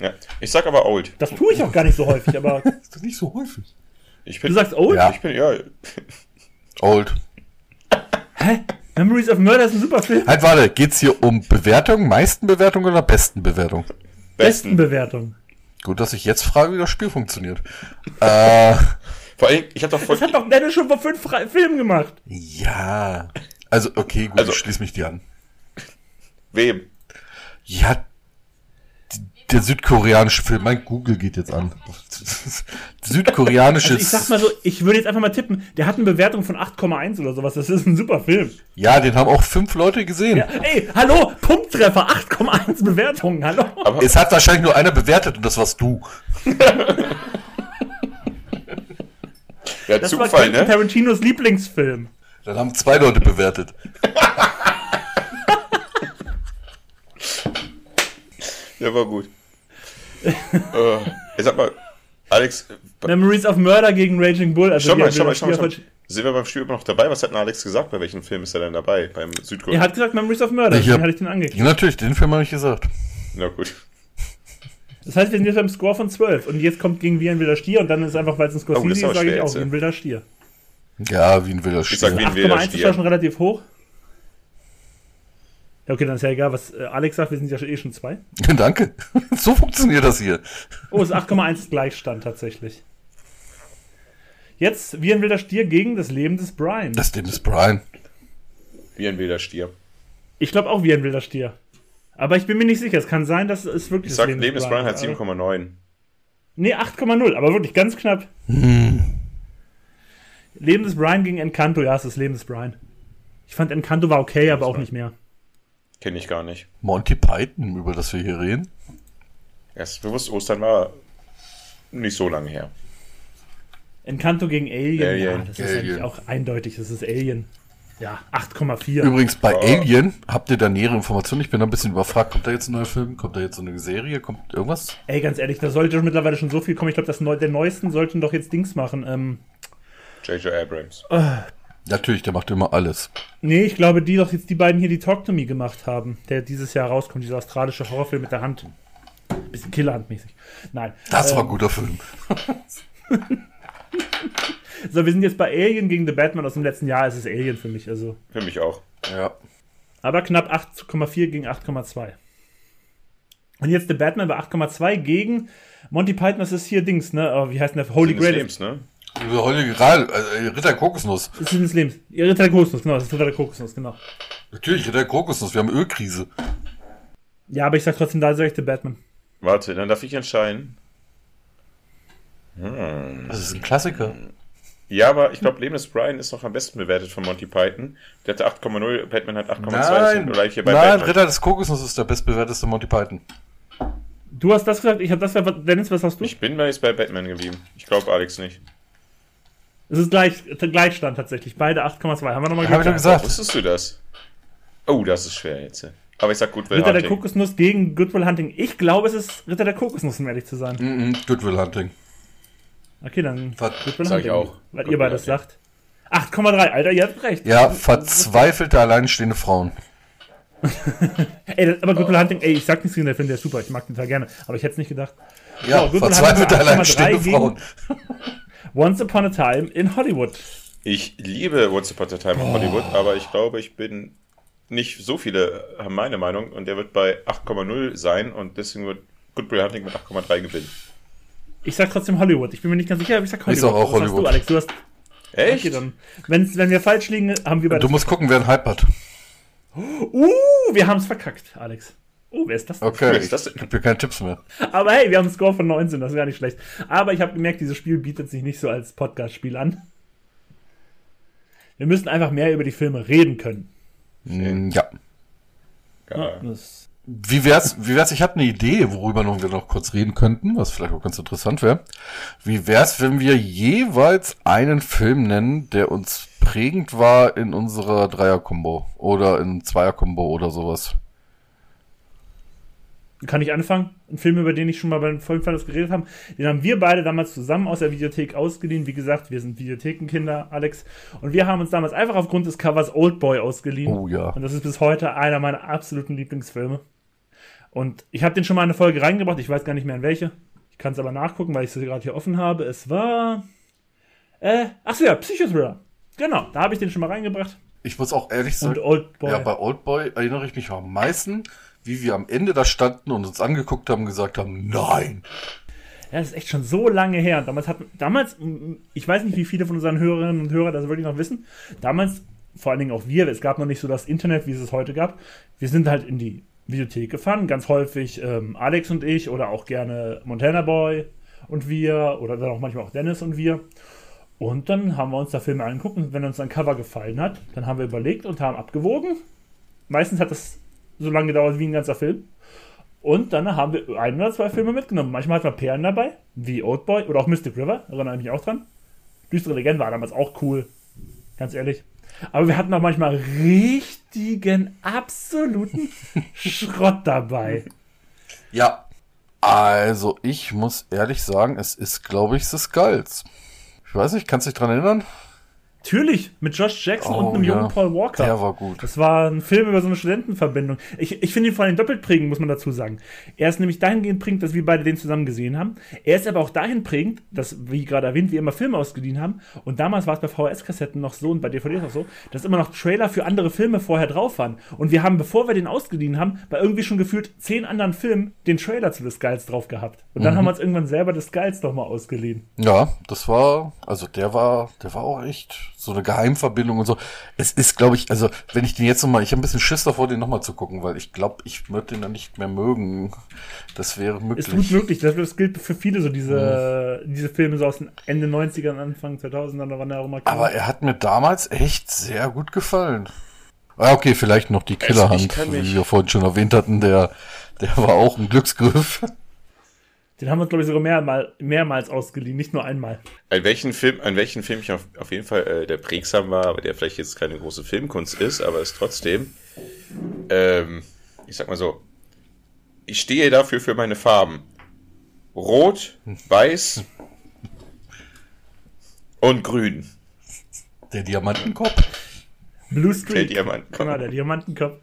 Ja. Ich sag aber old. Das tue ich auch gar nicht so häufig, aber (laughs) Ist das nicht so häufig? Ich du bin, sagst Old? Ja. ich bin, ja, Old. Hä? Memories of Murder ist ein super Film. Halt, warte, geht's hier um Bewertung, meisten Bewertung oder besten Bewertung? Besten besten. Bewertung. Gut, dass ich jetzt frage, wie das Spiel funktioniert. äh, Vor allem, ich hab doch voll, Das hat doch Dennis schon vor fünf Filmen gemacht. ja. Also, okay, gut, Also- ich schließe mich dir an. wem? Ja, der südkoreanische Film, mein Google geht jetzt an. (laughs) Südkoreanisches. Also ich sag mal so, ich würde jetzt einfach mal tippen, der hat eine Bewertung von 8,1 oder sowas. Das ist ein super Film. ja, den haben auch fünf Leute gesehen. Ja, ey, hallo, Punkttreffer, 8,1 Bewertungen, hallo. Aber Es hat wahrscheinlich nur einer bewertet und das warst du. (laughs) ja, Das war Zufall, Quentin ne? Tarantinos Lieblingsfilm. Dann haben zwei Leute bewertet. (laughs) Der war gut. äh, ich sag mal, Alex, Memories of Murder gegen Raging Bull. Also schau mal, schau mal, schau mal, schau mal. hier- Sind wir beim Spiel immer noch dabei? Was hat denn Alex gesagt? Bei welchem Film ist er denn dabei? Beim Südkorea? Er hat gesagt Memories of Murder, Ich hab- hatte ich den angeklickt. Ja, natürlich, den Film habe ich gesagt. Na gut. Das heißt, wir sind jetzt beim Score von 12 und jetzt kommt gegen Wie ein wilder Stier und dann ist einfach, weil es ein Oh, das Scorsese ist sage ich auch, wie ja. ein wilder Stier. Ja, wie ein wilder Ich sag Stier. wie ein wilder 8,1 ist ja Stier. schon relativ hoch. Ja, okay, dann ist ja egal, was äh, Alex sagt, wir sind ja eh schon zwei. (laughs) Danke. (laughs) So funktioniert das hier. Oh, es ist 8,1 ist (laughs) Gleichstand tatsächlich. Jetzt Wie ein wilder Stier gegen das Leben des Brian. Das Ding ist Brian. Wie ein wilder Stier. Ich glaube auch Wie ein wilder Stier. Aber ich bin mir nicht sicher. Es kann sein, dass es wirklich Ich sag, Leben Leben des Brian hat aber- 7,9. Nee, 8,0, aber wirklich ganz knapp. Leben des Brian gegen Encanto, ja, es ist Leben des Brian. Ich fand Encanto war okay, aber auch nicht mehr. Kenne ich gar nicht. Monty Python, über das wir hier reden. Erst bewusst, Ostern war nicht so lange her. Encanto gegen Alien, ja, Alien. das ist Alien. eigentlich auch eindeutig, das ist Alien. Ja, 8,4. Übrigens, bei Oh. Alien habt ihr da nähere Informationen. Ich bin da ein bisschen überfragt. Kommt da jetzt ein neuer Film? Kommt da jetzt so eine Serie? Kommt irgendwas? Ey, ganz ehrlich, da sollte mittlerweile schon so viel kommen. Ich glaube, das Neu der neuesten sollten doch jetzt Dings machen. Ähm, J.J. Abrams. Natürlich, der macht immer alles. nee, ich glaube, die doch jetzt die beiden hier, die Talk to Me gemacht haben, der dieses Jahr rauskommt, dieser australische Horrorfilm mit der Hand. Bisschen Killerhandmäßig. Nein. Das war ein Ähm, guter Film. (laughs) So, wir sind jetzt bei Alien gegen The Batman aus dem letzten Jahr. Es ist Alien für mich, also. Für mich auch. Ja. Aber knapp 8,4 gegen 8,2. Und jetzt The Batman bei 8,2 gegen Monty Python, das ist hier Dings, ne? Oh, wie heißt denn der? Holy Grail. Lebens, ne? Holy Grail, äh, Ritter Kokosnuss. Das ist des Lebens. Ritter der Kokosnuss, genau, das ist Ritter der Kokosnuss, genau. Natürlich, Ritter Kokosnuss, wir haben Ölkrise. Ja, aber ich sag trotzdem, da sag ich The Batman. Warte, dann darf ich entscheiden. Das ist ein Klassiker. Ja, aber ich glaube, Leben des Brian ist noch am besten bewertet von Monty Python. Der hatte 8,0, Batman hat 8,2. Nein, ist hier bei nein Batman. Ritter des Kokosnuss ist der bestbewerteste Monty Python. Du hast das gesagt, ich habe das gesagt. Dennis, was hast du? Ich bin bei Batman geblieben. Ich glaube Alex nicht. Es ist gleich, Gleichstand tatsächlich. Beide 8,2. Haben wir nochmal Hab ich doch gesagt. Wusstest du das? Oh, das ist schwer jetzt. Aber ich sag gut, Will Ritter der Hunting. Kokosnuss gegen Good Will Hunting. Ich glaube, es ist Ritter der Kokosnuss, um ehrlich zu sein. Mhm, Good Will Hunting. Okay, dann Ver- sag ich auch. Weil Good ihr beides Hunting. sagt. 8,3, Alter, ihr habt recht. Ja, verzweifelte alleinstehende Frauen. (laughs) Ey, das, aber Good Will Hunting, ey, ich sag nichts gegen den Film, der ist super, ich mag den total gerne. Aber ich hätte es nicht gedacht. Ja, So, Hunting verzweifelte bei 8,3 alleinstehende Frauen. (laughs) Once Upon a Time in Hollywood. Ich liebe Once Upon a Time in Hollywood, aber ich glaube, ich bin nicht so viele haben meine Meinung und der wird bei 8,0 sein und deswegen wird Good Will Hunting mit 8,3 gewinnen. Ich sag trotzdem Hollywood. Ich bin mir nicht ganz sicher, aber ich sag Hollywood. Ich sag auch Was Hollywood. Hast du, Alex, du hast. Echt? Okay, dann. Wenn's, wenn wir falsch liegen, haben wir beide. Du musst gucken, wer einen Hype hat. Uh, wir haben's verkackt, Alex. Oh, wer ist das? denn? Okay, ich das denn? gebe dir keine Tipps mehr. Aber hey, wir haben einen Score von 19, das ist gar nicht schlecht. Aber ich habe gemerkt, dieses Spiel bietet sich nicht so als Podcast-Spiel an. Wir müssen einfach mehr über die Filme reden können. Mm, Ja. Ja. Das, Wie wär's, wie wär's, ich habe eine Idee, worüber noch wir noch kurz reden könnten, was vielleicht auch ganz interessant wäre. Wie wär's, wenn wir jeweils einen Film nennen, der uns prägend war in unserer Dreier-Kombo oder in Zweier-Kombo oder sowas? kann ich anfangen? Ein Film, über den ich schon mal bei den Filmfans geredet habe. Den haben wir beide damals zusammen aus der Videothek ausgeliehen. Wie gesagt, wir sind Videothekenkinder, Alex. Und wir haben uns damals einfach aufgrund des Covers Oldboy ausgeliehen. Oh ja. Und das ist bis heute einer meiner absoluten Lieblingsfilme. Und ich habe den schon mal in eine Folge reingebracht. Ich weiß gar nicht mehr in welche. Ich kann es aber nachgucken, weil ich es gerade hier offen habe. Es war. Äh, ach so, ja, Psychothriller. Genau, da habe ich den schon mal reingebracht. Ich muss auch ehrlich Und sagen, Oldboy. ja, bei Oldboy erinnere ich mich am meisten, wie wir am Ende da standen und uns angeguckt haben und gesagt haben, nein. Ja, das ist echt schon so lange her. Damals hat, damals, ich weiß nicht, wie viele von unseren Hörerinnen und Hörern das wirklich noch wissen. Damals, vor allen Dingen auch wir, es gab noch nicht so das Internet, wie es es heute gab. Wir sind halt in die Videothek gefahren, ganz häufig ähm, Alex und ich oder auch gerne Montana Boy und wir oder dann auch manchmal auch Dennis und wir. Und dann haben wir uns da Filme angeguckt und wenn uns ein Cover gefallen hat, dann haben wir überlegt und haben abgewogen. Meistens hat das so lange gedauert wie ein ganzer Film. Und dann haben wir ein oder zwei Filme mitgenommen. Manchmal hatten wir Perlen dabei, wie Oldboy oder auch Mystic River, erinnere ich mich auch dran. Düstere Legende war damals auch cool, ganz ehrlich. Aber wir hatten auch manchmal richtigen, absoluten (laughs) Schrott dabei. Ja. Also, ich muss ehrlich sagen, es ist, glaube ich, The Skulls. Ich weiß nicht, kannst du dich dran erinnern? Natürlich, mit Josh Jackson Oh, und einem ja. jungen Paul Walker. Der war gut. Das war ein Film über so eine Studentenverbindung. Ich, ich finde ihn vor allem doppelt prägend, muss man dazu sagen. Er ist nämlich dahingehend prägend, dass wir beide den zusammen gesehen haben. Er ist aber auch dahin prägend, dass, wie gerade erwähnt, wir immer Filme ausgeliehen haben. Und damals war es bei VHS-Kassetten noch so und bei DVDs auch so, dass immer noch Trailer für andere Filme vorher drauf waren. Und wir haben, bevor wir den ausgeliehen haben, bei irgendwie schon gefühlt zehn anderen Filmen den Trailer zu The Skulls drauf gehabt. Und dann haben wir uns irgendwann selber The Skulls nochmal ausgeliehen. Ja, das war, also der war, der war auch echt so eine Geheimverbindung und so. Es ist, glaube ich, also wenn ich den jetzt nochmal, ich habe ein bisschen Schiss davor, den nochmal zu gucken, weil ich glaube, ich würde den dann nicht mehr mögen. Das wäre möglich. Ist gut möglich. Das, das gilt für viele so, diese, diese Filme so aus den Ende 90ern, Anfang 2000ern, oder wann er auch mal kam. Aber er hat mir damals echt sehr gut gefallen. Ah, okay, vielleicht noch die Killerhand, wie wir vorhin schon erwähnt hatten, der, der war auch ein Glücksgriff. Den haben wir uns, glaube ich, sogar mehrmal, mehrmals ausgeliehen, nicht nur einmal. An welchen Film, an welchen Film ich auf, auf jeden Fall äh, der prägsam war, aber der vielleicht jetzt keine große Filmkunst ist, aber ist trotzdem, ähm, ich sag mal so, ich stehe dafür für meine Farben. Rot, Weiß und Grün. Der Diamantenkopf. Blue Der Streak. Diamant. Genau, der Diamantenkopf.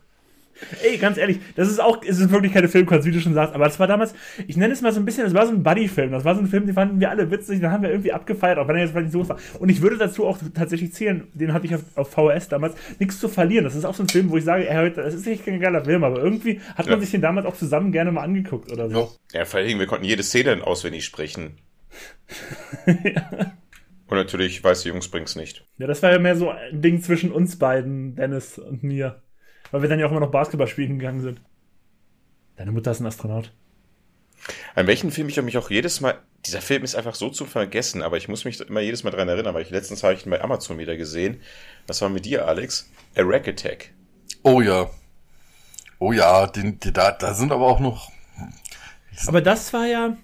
Ey, ganz ehrlich, das ist auch, es ist wirklich keine Filmkunst, wie du schon sagst, aber das war damals, ich nenne es mal so ein bisschen, das war so ein Buddy-Film, das war so ein Film, den fanden wir alle witzig, den haben wir irgendwie abgefeiert, auch wenn er jetzt vielleicht nicht so war. Und ich würde dazu auch tatsächlich zählen, den hatte ich auf, auf VHS damals, nichts zu verlieren. Das ist auch so ein Film, wo ich sage, ey, das ist echt kein geiler Film, aber irgendwie hat man Ja. sich den damals auch zusammen gerne mal angeguckt oder so. Ja, vor allen Dingen, wir konnten jede Szene auswendig sprechen. (laughs) Und natürlich, weiße Jungs bringt's nicht. Ja, das war ja mehr so ein Ding zwischen uns beiden, Dennis und mir. Weil wir dann ja auch immer noch Basketball spielen gegangen sind. Deine Mutter ist ein Astronaut. An welchen Film ich mich auch jedes Mal, dieser Film ist einfach so zu vergessen, aber ich muss mich immer jedes Mal dran erinnern, weil ich letztens habe ich ihn bei Amazon wieder gesehen. Das war mit dir, Alex. A Rack Attack. Oh ja. Oh ja, den, die, da, da sind aber auch noch. Aber das war ja.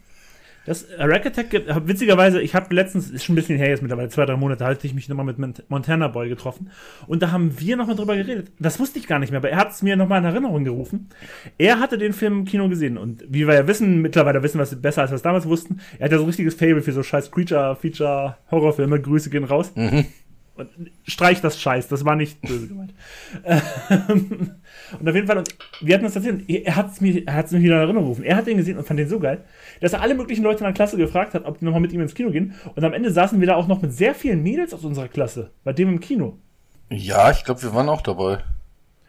Das Rack Attack, witzigerweise, ich habe letztens, ist schon ein bisschen her jetzt mittlerweile, zwei, drei Monate, hatte ich mich nochmal mit Mont- Montana Boy getroffen. Und da haben wir nochmal drüber geredet. Das wusste ich gar nicht mehr, aber er hat es mir nochmal in Erinnerung gerufen. Er hatte den Film im Kino gesehen und wie wir ja wissen, mittlerweile wissen wir es besser, als wir es damals wussten. Er hat ja so ein richtiges Fable für so scheiß Creature, Feature, Horrorfilme. Grüße gehen raus. Und streich das Scheiß, das war nicht böse gemeint. (laughs) Und auf jeden Fall, und wir hatten das erzählt, er hat es mir, er hat's mir wieder in Erinnerung gerufen. Er hat den gesehen und fand den so geil, dass er alle möglichen Leute in der Klasse gefragt hat, ob die nochmal mit ihm ins Kino gehen. Und am Ende saßen wir da auch noch mit sehr vielen Mädels aus unserer Klasse, bei dem im Kino. Ja, ich glaube, wir waren auch dabei.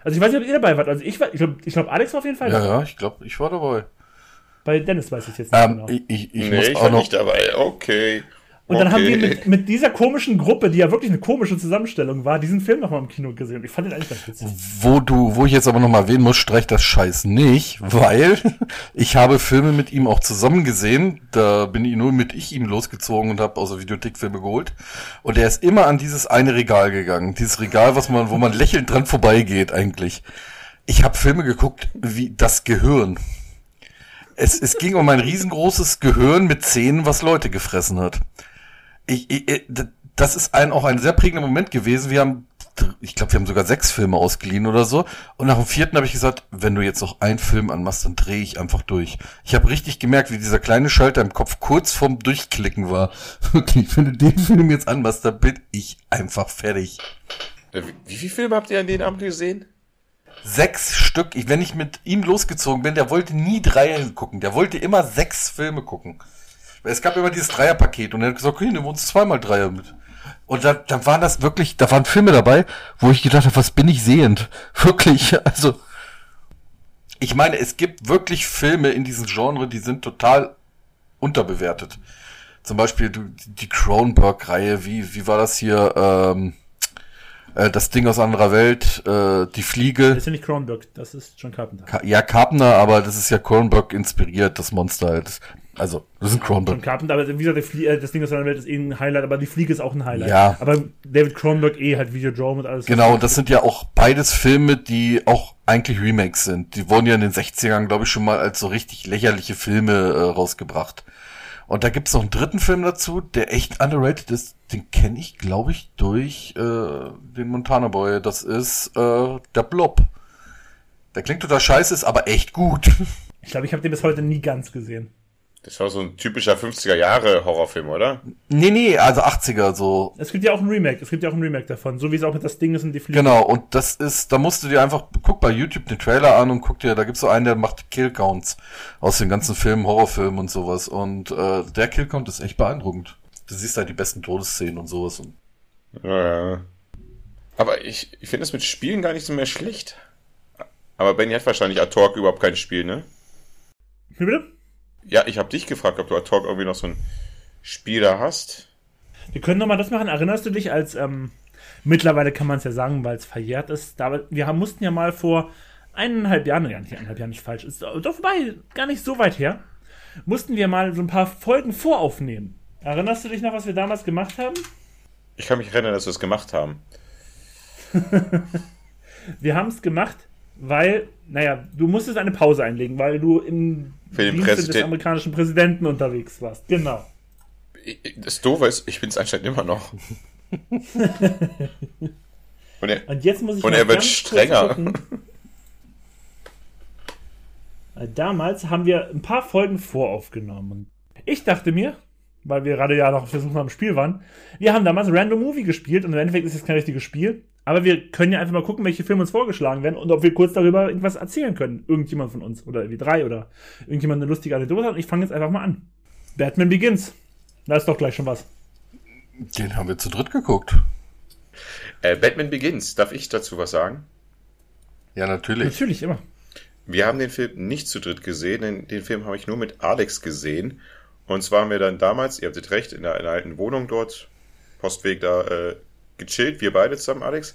Also ich weiß nicht, ob ihr dabei wart. Also ich war, ich glaube, ich glaub, Alex war auf jeden Fall Ja, dabei. ja, ich glaube, ich war dabei. Bei Dennis weiß ich jetzt nicht Ähm, genau. ich ich, ich nee, muss ich auch war noch. nicht dabei. Okay. Und dann haben okay. wir mit, mit dieser komischen Gruppe, die ja wirklich eine komische Zusammenstellung war, diesen Film nochmal im Kino gesehen. Und ich fand den eigentlich ganz witzig. Wo du, wo ich jetzt aber noch mal erwähnen muss, streich das Scheiß nicht, weil (laughs) ich habe Filme mit ihm auch zusammen gesehen. Da bin ich nur mit ich ihm losgezogen und habe aus der Videothek Filme geholt. Und er ist immer an dieses eine Regal gegangen. Dieses Regal, was man, wo man lächelnd dran vorbeigeht eigentlich. Ich habe Filme geguckt wie Das Gehirn. Es, es ging um ein riesengroßes Gehirn mit Zähnen, was Leute gefressen hat. Ich, ich, d- das ist ein, auch ein sehr prägender Moment gewesen. Wir haben, ich glaube, wir haben sogar sechs Filme ausgeliehen oder so. Und nach dem vierten habe ich gesagt, wenn du jetzt noch einen Film anmachst, dann drehe ich einfach durch. Ich habe richtig gemerkt, wie dieser kleine Schalter im Kopf kurz vorm Durchklicken war. (laughs) Wirklich, wenn du den Film jetzt anmachst, dann bin ich einfach fertig. Äh, Wie, wie viele Filme habt ihr an den Abend gesehen? Sechs Stück. Ich, wenn ich mit ihm losgezogen bin, der wollte nie drei gucken. Der wollte immer sechs Filme gucken. Weil Es gab immer dieses Dreierpaket und er hat gesagt, okay, nimm uns zweimal Dreier mit. Und da, da waren das wirklich, da waren Filme dabei, wo ich gedacht habe, was bin ich sehend? (laughs) Wirklich, also. Ich meine, es gibt wirklich Filme in diesem Genre, die sind total unterbewertet. Zum Beispiel die Cronenberg-Reihe, wie, wie war das hier, ähm, äh, das Ding aus anderer Welt, äh, die Fliege. Das ist ja nicht Cronenberg, das ist John Carpenter. Ka- Ja, Carpenter, aber das ist ja Cronenberg inspiriert, das Monster halt. Also, das ist ein John Cronenberg. Carpenter, aber wie gesagt, äh, das Ding aus seiner Welt ist eh ein Highlight, aber die Fliege ist auch ein Highlight. Ja. Aber David Cronenberg eh halt Videodrome und alles. Genau, das sind ja auch beides Filme, die auch eigentlich Remakes sind. Die wurden ja in den 60ern, glaube ich, schon mal als so richtig lächerliche Filme äh, rausgebracht. Und da gibt's noch einen dritten Film dazu, der echt underrated ist. Den kenne ich, glaube ich, durch äh, den Montana Boy. Das ist äh, der Blob. Der klingt total scheiße, ist aber echt gut. (laughs) Ich glaube, ich habe den bis heute nie ganz gesehen. Das war so ein typischer 50er Jahre Horrorfilm, oder? nee, nee, also 80er so. Es gibt ja auch ein Remake, es gibt ja auch ein Remake davon, so wie es auch mit das Ding ist und die Fliege. Genau, und das ist, da musst du dir einfach, guck bei YouTube den Trailer an und guck dir, da gibt's so einen, der macht Killcounts aus den ganzen Filmen, Horrorfilmen und sowas. Und äh, der Killcount ist echt beeindruckend. Du siehst halt die besten Todesszenen und sowas. Und Ja, ja. Aber ich, ich finde es mit Spielen gar nicht so mehr schlecht. Aber Benny hat wahrscheinlich Ad Talk überhaupt kein Spiel, ne? Wie bitte? Ja, ich habe dich gefragt, ob du Ad Talk irgendwie noch so ein Spiel da hast. Wir können nochmal das machen. Erinnerst du dich, als ähm, mittlerweile kann man es ja sagen, weil es verjährt ist. Da, wir haben, mussten ja mal vor eineinhalb Jahren, ja nicht eineinhalb Jahren nicht falsch, ist doch vorbei, gar nicht so weit her, mussten wir mal so ein paar Folgen voraufnehmen. Erinnerst du dich noch, was wir damals gemacht haben? Ich kann mich erinnern, dass wir es gemacht haben. (laughs) Wir haben es gemacht, weil, naja, du musstest eine Pause einlegen, weil du im Für den Dienste des amerikanischen Präsidenten unterwegs warst. Genau. Das Doofe ist, ich bin es anscheinend immer noch. Und er, Und jetzt muss ich Und er wird strenger. Weil Damals haben wir ein paar Folgen voraufgenommen. Ich dachte mir, weil wir gerade ja noch versucht am Spiel waren, wir haben damals Random Movie gespielt und im Endeffekt ist es kein richtiges Spiel, Aber wir können ja einfach mal gucken, welche Filme uns vorgeschlagen werden und ob wir kurz darüber irgendwas erzählen können. Irgendjemand von uns oder wie drei oder irgendjemand eine lustige Anekdote hat. Und ich fange jetzt einfach mal an. Batman Begins. Da ist doch gleich schon was. Den haben wir zu dritt geguckt. Äh, Batman Begins, darf ich dazu was sagen? Ja, natürlich. Natürlich, immer. Wir haben den Film nicht zu dritt gesehen, denn den Film habe ich nur mit Alex gesehen. Und zwar haben wir dann damals, ihr habtet recht, in der, in der alten Wohnung dort, Postweg da, äh, gechillt, wir beide zusammen, Alex.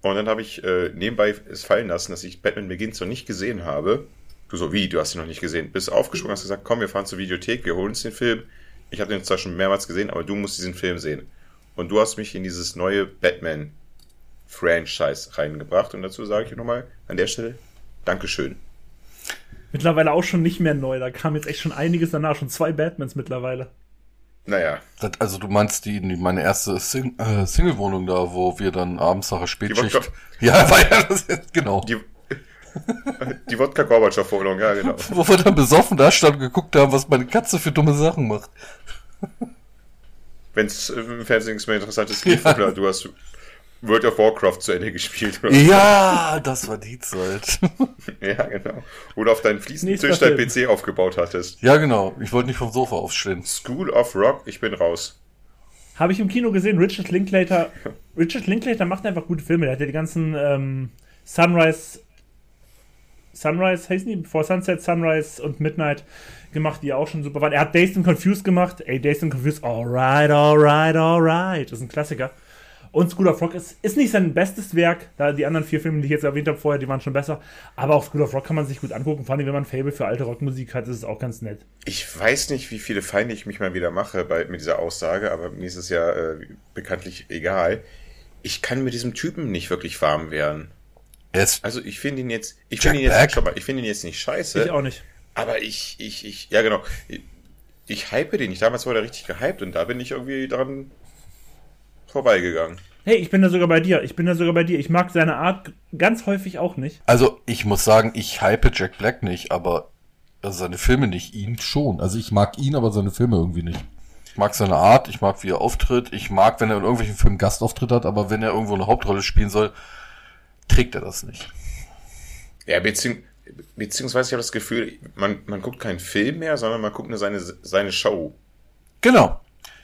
Und dann habe ich äh, nebenbei es fallen lassen, dass ich Batman Begins noch nicht gesehen habe. Du so, wie, du hast ihn noch nicht gesehen? Bist aufgesprungen, hast gesagt, komm, wir fahren zur Videothek, wir holen uns den Film. Ich habe den zwar schon mehrmals gesehen, aber du musst diesen Film sehen. Und du hast mich in dieses neue Batman-Franchise reingebracht. Und dazu sage ich nochmal an der Stelle Dankeschön. Mittlerweile auch schon nicht mehr neu. Da kam jetzt echt schon einiges danach. Schon zwei Batmans mittlerweile. Naja. Das, also du meinst die, die meine erste Sing äh, Single-Wohnung da, wo wir dann abends nach der Spätschicht... (laughs) Ja, war ja das jetzt, genau. Die, die Wodka Gorbatschow-Wohnung, ja, genau. (laughs) Wo wir dann besoffen da standen und geguckt haben, was meine Katze für dumme Sachen macht. Wenn es im Fernsehen nichts mehr interessantes gibt, oder du hast World of Warcraft zu Ende (laughs) gespielt. Oder? Ja, das war die Zeit. (laughs) Ja, genau. Oder auf deinen Fliesentisch dein. PC aufgebaut hattest. Ja, genau. Ich wollte nicht vom Sofa aufstehen. School of Rock, ich bin raus. Habe ich im Kino gesehen, Richard Linklater. Richard Linklater macht einfach gute Filme. Der hat ja die ganzen ähm, Sunrise. Sunrise, heißen die? Before Sunset, Sunrise und Midnight gemacht, die ja auch schon super waren. Er hat Dazed and Confused gemacht. Ey, Dazed and Confused, alright, alright, alright. Das ist ein Klassiker. Und School of Rock ist, ist nicht sein bestes Werk. Da die anderen vier Filme, die ich jetzt erwähnt habe vorher, die waren schon besser. Aber auch School of Rock kann man sich gut angucken. Vor allem, wenn man ein Fable für alte Rockmusik hat, ist es auch ganz nett. Ich weiß nicht, wie viele Feinde ich mich mal wieder mache bei, mit dieser Aussage, aber mir ist es ja äh, bekanntlich egal. Ich kann mit diesem Typen nicht wirklich warm werden. Er ist, Also ich finde ihn jetzt, ich finde ihn jetzt, schau mal, ich finde ihn jetzt nicht scheiße. Ich auch nicht. Aber ich, ich, ich, ja genau. Ich, ich hype den nicht. Damals wurde er richtig gehypt und da bin ich irgendwie dran vorbeigegangen. Hey, ich bin da sogar bei dir. Ich bin da sogar bei dir. Ich mag seine Art ganz häufig auch nicht. also ich muss sagen, ich hype Jack Black nicht, aber also seine Filme nicht, ihn schon. Also ich mag ihn, aber seine Filme irgendwie nicht. Ich mag seine Art, ich mag, wie er auftritt, ich mag, wenn er in irgendwelchen Filmen Gastauftritt hat, aber wenn er irgendwo eine Hauptrolle spielen soll, trägt er das nicht. Ja, beziehungs beziehungsweise ich habe das Gefühl, man, man guckt keinen Film mehr, sondern man guckt nur seine, seine Show. Genau.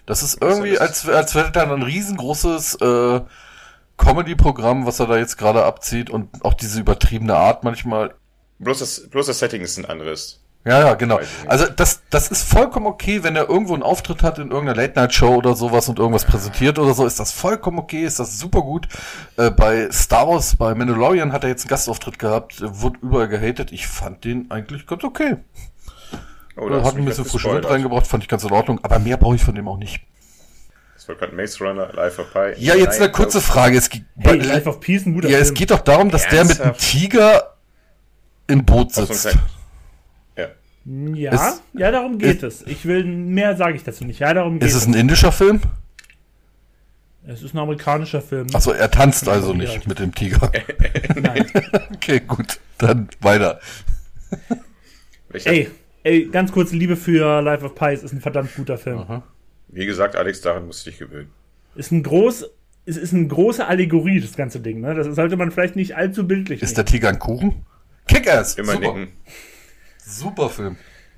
Das ist irgendwie, als, als wäre da ein riesengroßes äh, Comedy-Programm, was er da jetzt gerade abzieht und auch diese übertriebene Art manchmal. Bloß das, bloß das Setting ist ein anderes. Ja, ja, genau. Also das, das ist vollkommen okay, wenn er irgendwo einen Auftritt hat in irgendeiner Late-Night-Show oder sowas und irgendwas präsentiert oder so, ist das vollkommen okay, ist das super gut. Äh, bei Star Wars, bei Mandalorian hat er jetzt einen Gastauftritt gehabt, äh, wurde überall gehatet. Ich fand den eigentlich ganz okay. Oh, Äh, hast hat ein bisschen jetzt frische Wind reingebracht, fand ich ganz in Ordnung, aber mehr brauche ich von dem auch nicht. Das war gerade Maze Runner, Life of Pi. Ja, jetzt eine Nein, kurze das- Frage. Es geht, Hey, Life of Peace, ein guter ja, Film. es geht doch darum, dass der mit einem Ernsthaft? Tiger im Boot sitzt. Ja. Ja, Es- ja, darum geht es. Ich will, mehr sage ich dazu nicht. Ja, darum geht Ist es ein indischer Film? Es ist ein amerikanischer Film. Achso, er tanzt also nicht mit dem Tiger. (laughs) Nein. Okay, gut. Dann weiter. Ich Ey, ey, ganz kurz Liebe für Life of Pi. Es ist ein verdammt guter Film. Wie gesagt, Alex, daran musst du dich gewöhnen. Ist ein groß, es ist eine große Allegorie, das ganze Ding. Ne? Das sollte man vielleicht nicht allzu bildlich Ist der Tiger ein Kuchen? Kick-Ass! Immer Super. nicken. Super Film.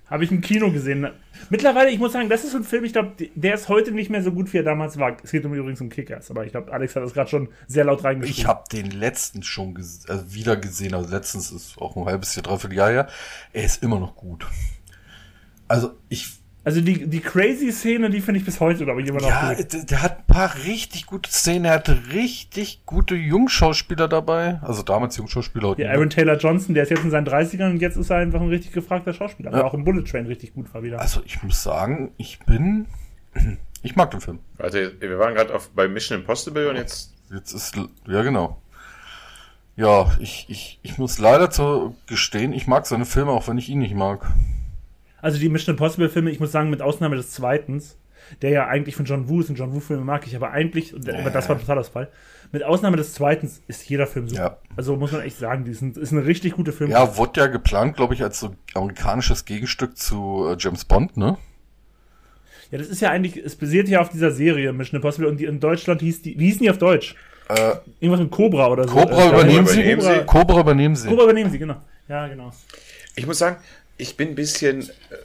Habe ich im Kino gesehen. Mittlerweile, ich muss sagen, das ist so ein Film, ich glaube, der ist heute nicht mehr so gut, wie er damals war. Es geht um übrigens um Kickers, aber ich glaube, Alex hat das gerade schon sehr laut reingeschrieben. Ich habe den letzten schon ges also wieder gesehen, also letztens ist auch ein halbes Jahr, dreiviertel Jahr her. Er ist immer noch gut. Also ich, Also die, die crazy Szene, die finde ich bis heute, glaube ich, immer noch ja, gut. der, der hat ein paar richtig gute Szenen, er hatte richtig gute Jungschauspieler dabei, also damals Jungschauspieler. heute Der nicht. Aaron Taylor Johnson, der ist jetzt in seinen 30ern und jetzt ist er einfach ein richtig gefragter Schauspieler. Ja. Der auch im Bullet Train richtig gut war wieder. Also ich muss sagen, ich bin, (clears throat) ich mag den Film. Warte, wir waren gerade auf bei Mission Impossible und jetzt Jetzt ist, ja genau. Ja, ich, ich, ich muss leider zu gestehen, ich mag seine Filme, auch wenn ich ihn nicht mag. Also die Mission Impossible Filme, ich muss sagen, mit Ausnahme des zweiten, der ja eigentlich von John Woo ist und John Woo Filme mag ich, aber eigentlich, und aber das war total das Fall, mit Ausnahme des zweiten ist jeder Film super. Ja. Also muss man echt sagen, die sind, ist eine richtig gute Film. Ja, wurde ja geplant, glaube ich, als so amerikanisches Gegenstück zu äh, James Bond, ne? Ja, das ist ja eigentlich, es basiert ja auf dieser Serie Mission Impossible und die in Deutschland hieß die, wie hießen die auf Deutsch? Äh, Irgendwas mit Cobra oder so. Cobra Äh, übernehmen Cobra- Sie? übernehmen Sie? Cobra übernehmen Sie. Cobra übernehmen sie, genau. Ja, genau. Ich muss sagen, ich bin ein bisschen, äh,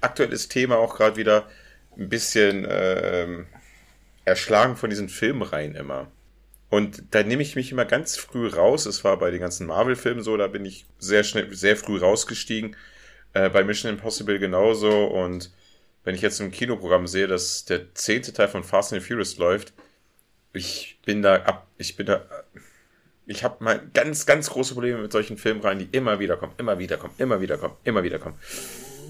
aktuelles Thema auch gerade wieder, ein bisschen ähm, erschlagen von diesen Filmreihen immer. Und da nehme ich mich immer ganz früh raus. Es war bei den ganzen Marvel-Filmen so, da bin ich sehr schnell, sehr früh rausgestiegen. Äh, bei Mission Impossible genauso. Und wenn ich jetzt im Kinoprogramm sehe, dass der zehnte Teil von Fast and Furious läuft, ich bin da ab, ich bin da, ich habe mal ganz, ganz große Probleme mit solchen Filmreihen, die immer wieder kommen, immer wieder kommen, immer wieder kommen, immer wieder kommen.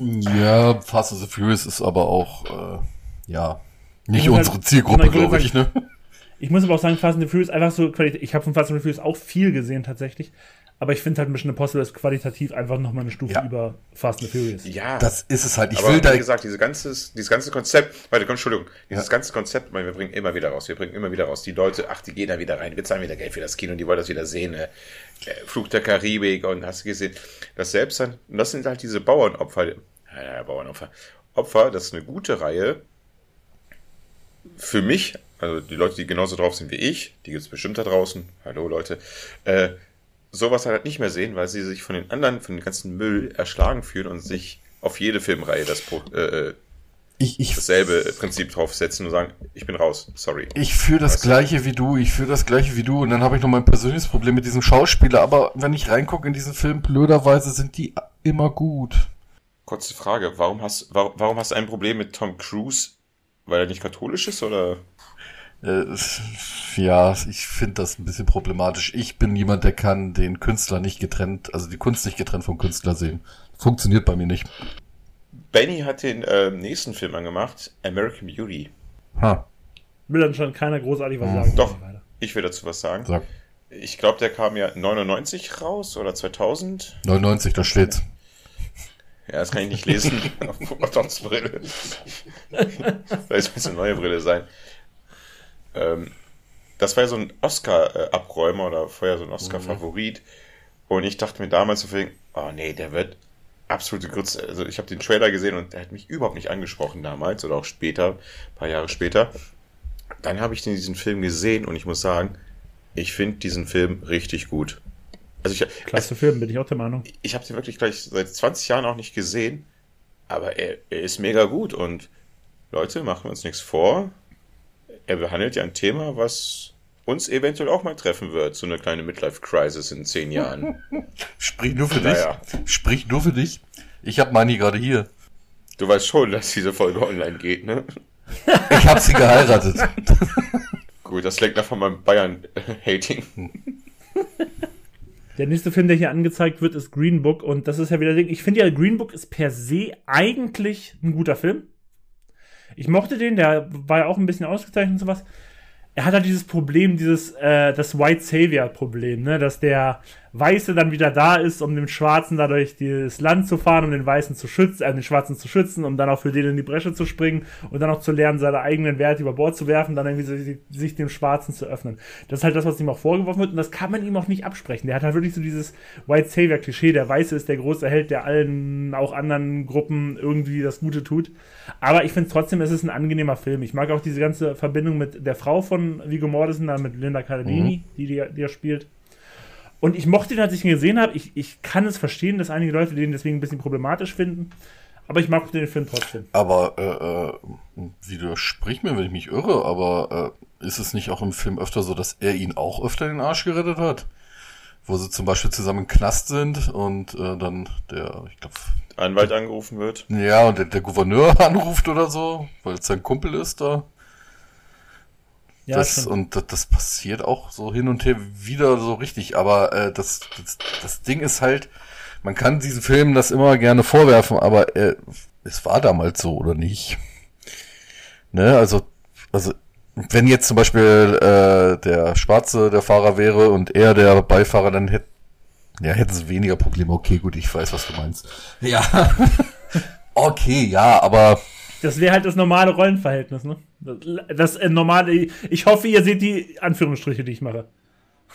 Ja, Fast and the Furious ist aber auch, äh, ja, nicht unsere halt- Zielgruppe, glaube ich, ne? Ich muss aber auch sagen, Fast and the Furious einfach so qualitativ. Ich habe von Fast and the Furious auch viel gesehen tatsächlich. Aber ich finde halt Mission Impossible ist qualitativ einfach nochmal eine Stufe Ja. über Fast and the Furious. Ja, Das ist es halt. Ich aber will wie da, gesagt, dieses ganze, dieses ganze Konzept, warte, komm, Entschuldigung, dieses Ja. ganze Konzept, man, wir bringen immer wieder raus, wir bringen immer wieder raus. Die Leute, ach, die gehen da wieder rein, wir zahlen wieder Geld für das Kino, und die wollen das wieder sehen, äh, äh, Flug der Karibik und hast du gesehen, das selbst dann, und das sind halt diese Bauernopfer, ja, ja, Bauernopfer, Opfer, das ist eine gute Reihe, für mich, also die Leute, die genauso drauf sind wie ich, die gibt's bestimmt da draußen, hallo Leute, äh, sowas halt nicht mehr sehen, weil sie sich von den anderen, von dem ganzen Müll erschlagen fühlen und sich auf jede Filmreihe das äh, äh, ich, ich, dasselbe Prinzip draufsetzen und sagen, ich bin raus, sorry. ich fühle das Weißt du? gleiche wie du, ich fühle das gleiche wie du und dann habe ich noch mein persönliches Problem mit diesem Schauspieler, aber wenn ich reingucke in diesen Film, blöderweise sind die immer gut. Kurze Frage, warum hast, warum hast du ein Problem mit Tom Cruise? Weil er nicht katholisch ist oder? Äh, ja, ich finde das ein bisschen problematisch. Ich bin jemand, der kann den Künstler nicht getrennt, also die Kunst nicht getrennt vom Künstler sehen. Funktioniert bei mir nicht. Benny hat den äh, nächsten Film angemacht, American Beauty. Ha, Will dann schon keiner großartig was Hm, sagen. Doch, ich will dazu was sagen. sag. Ich glaube, der kam ja 99 raus oder 2000. 99, da steht's. Ja, das kann ich nicht lesen. (laughs) auf Brille. (laughs) Vielleicht muss eine neue Brille sein. Ähm, das war ja so ein Oscar-Abräumer oder vorher so ein Oscar-Favorit. Und ich dachte mir damals so viel, oh nee, der wird absolute Grütze. Also ich habe den Trailer gesehen und der hat mich überhaupt nicht angesprochen damals oder auch später, ein paar Jahre später. Dann habe ich den- diesen Film gesehen und ich muss sagen, ich finde diesen Film richtig gut. Also ich, Klasse Film, bin ich auch der Meinung. ich habe den wirklich gleich seit 20 Jahren auch nicht gesehen, aber er, er ist mega gut und Leute, machen wir uns nichts vor. Er behandelt ja ein Thema, was uns eventuell auch mal treffen wird, so eine kleine Midlife-Crisis in zehn Jahren. (laughs) Sprich nur für dich. Naja. Sprich nur für dich. Ich habe meine gerade hier. Du weißt schon, dass diese Folge online geht, ne? (laughs) Ich habe sie geheiratet. (laughs) Gut, das lenkt nach von meinem Bayern-Hating. Der nächste Film, der hier angezeigt wird, ist Green Book. Und das ist ja wieder Ding. Ich finde ja, Green Book ist per se eigentlich ein guter Film. Ich mochte den, der war ja auch ein bisschen ausgezeichnet und sowas. Er hat halt dieses Problem, dieses, äh, das White Savior-Problem, ne, dass der Weiße dann wieder da ist, um dem Schwarzen dadurch das Land zu fahren, um den Weißen zu schützen, äh, den Schwarzen zu schützen, um dann auch für den in die Bresche zu springen und dann auch zu lernen, seine eigenen Werte über Bord zu werfen, dann irgendwie sich, sich dem Schwarzen zu öffnen. Das ist halt das, was ihm auch vorgeworfen wird und das kann man ihm auch nicht absprechen. Der hat halt wirklich so dieses White Savior-Klischee, der Weiße ist der große Held, der allen, auch anderen Gruppen irgendwie das Gute tut. Aber ich finde trotzdem, es ist ein angenehmer Film. Ich mag auch diese ganze Verbindung mit der Frau von Viggo Mortensen, mit Linda Cardellini, die, die, die er spielt. Und ich mochte ihn, als ich ihn gesehen habe. Ich, ich kann es verstehen, dass einige Leute den deswegen ein bisschen problematisch finden. Aber ich mag den Film trotzdem. Aber äh, äh, widersprich mir, wenn ich mich irre, aber äh, ist es nicht auch im Film öfter so, dass er ihn auch öfter den Arsch gerettet hat? Wo sie zum Beispiel zusammen im Knast sind und äh, dann der, ich glaube, Anwalt angerufen wird. ja, und der, der Gouverneur (laughs) anruft oder so, weil es sein Kumpel ist da. Ja, das, und das, das passiert auch so hin und her wieder so richtig. Aber äh, das, das, das Ding ist halt, man kann diesen Filmen das immer gerne vorwerfen, aber äh, es war damals so oder nicht. Ne, also, also wenn jetzt zum Beispiel äh, der Schwarze der Fahrer wäre und er der Beifahrer, dann hätte ja, hätten sie weniger Probleme. Okay, gut, ich weiß, was du meinst. Ja. (laughs) okay, ja, aber Das wäre halt das normale Rollenverhältnis, ne? Das, das äh, normale. Ich hoffe, ihr seht die Anführungsstriche, die ich mache.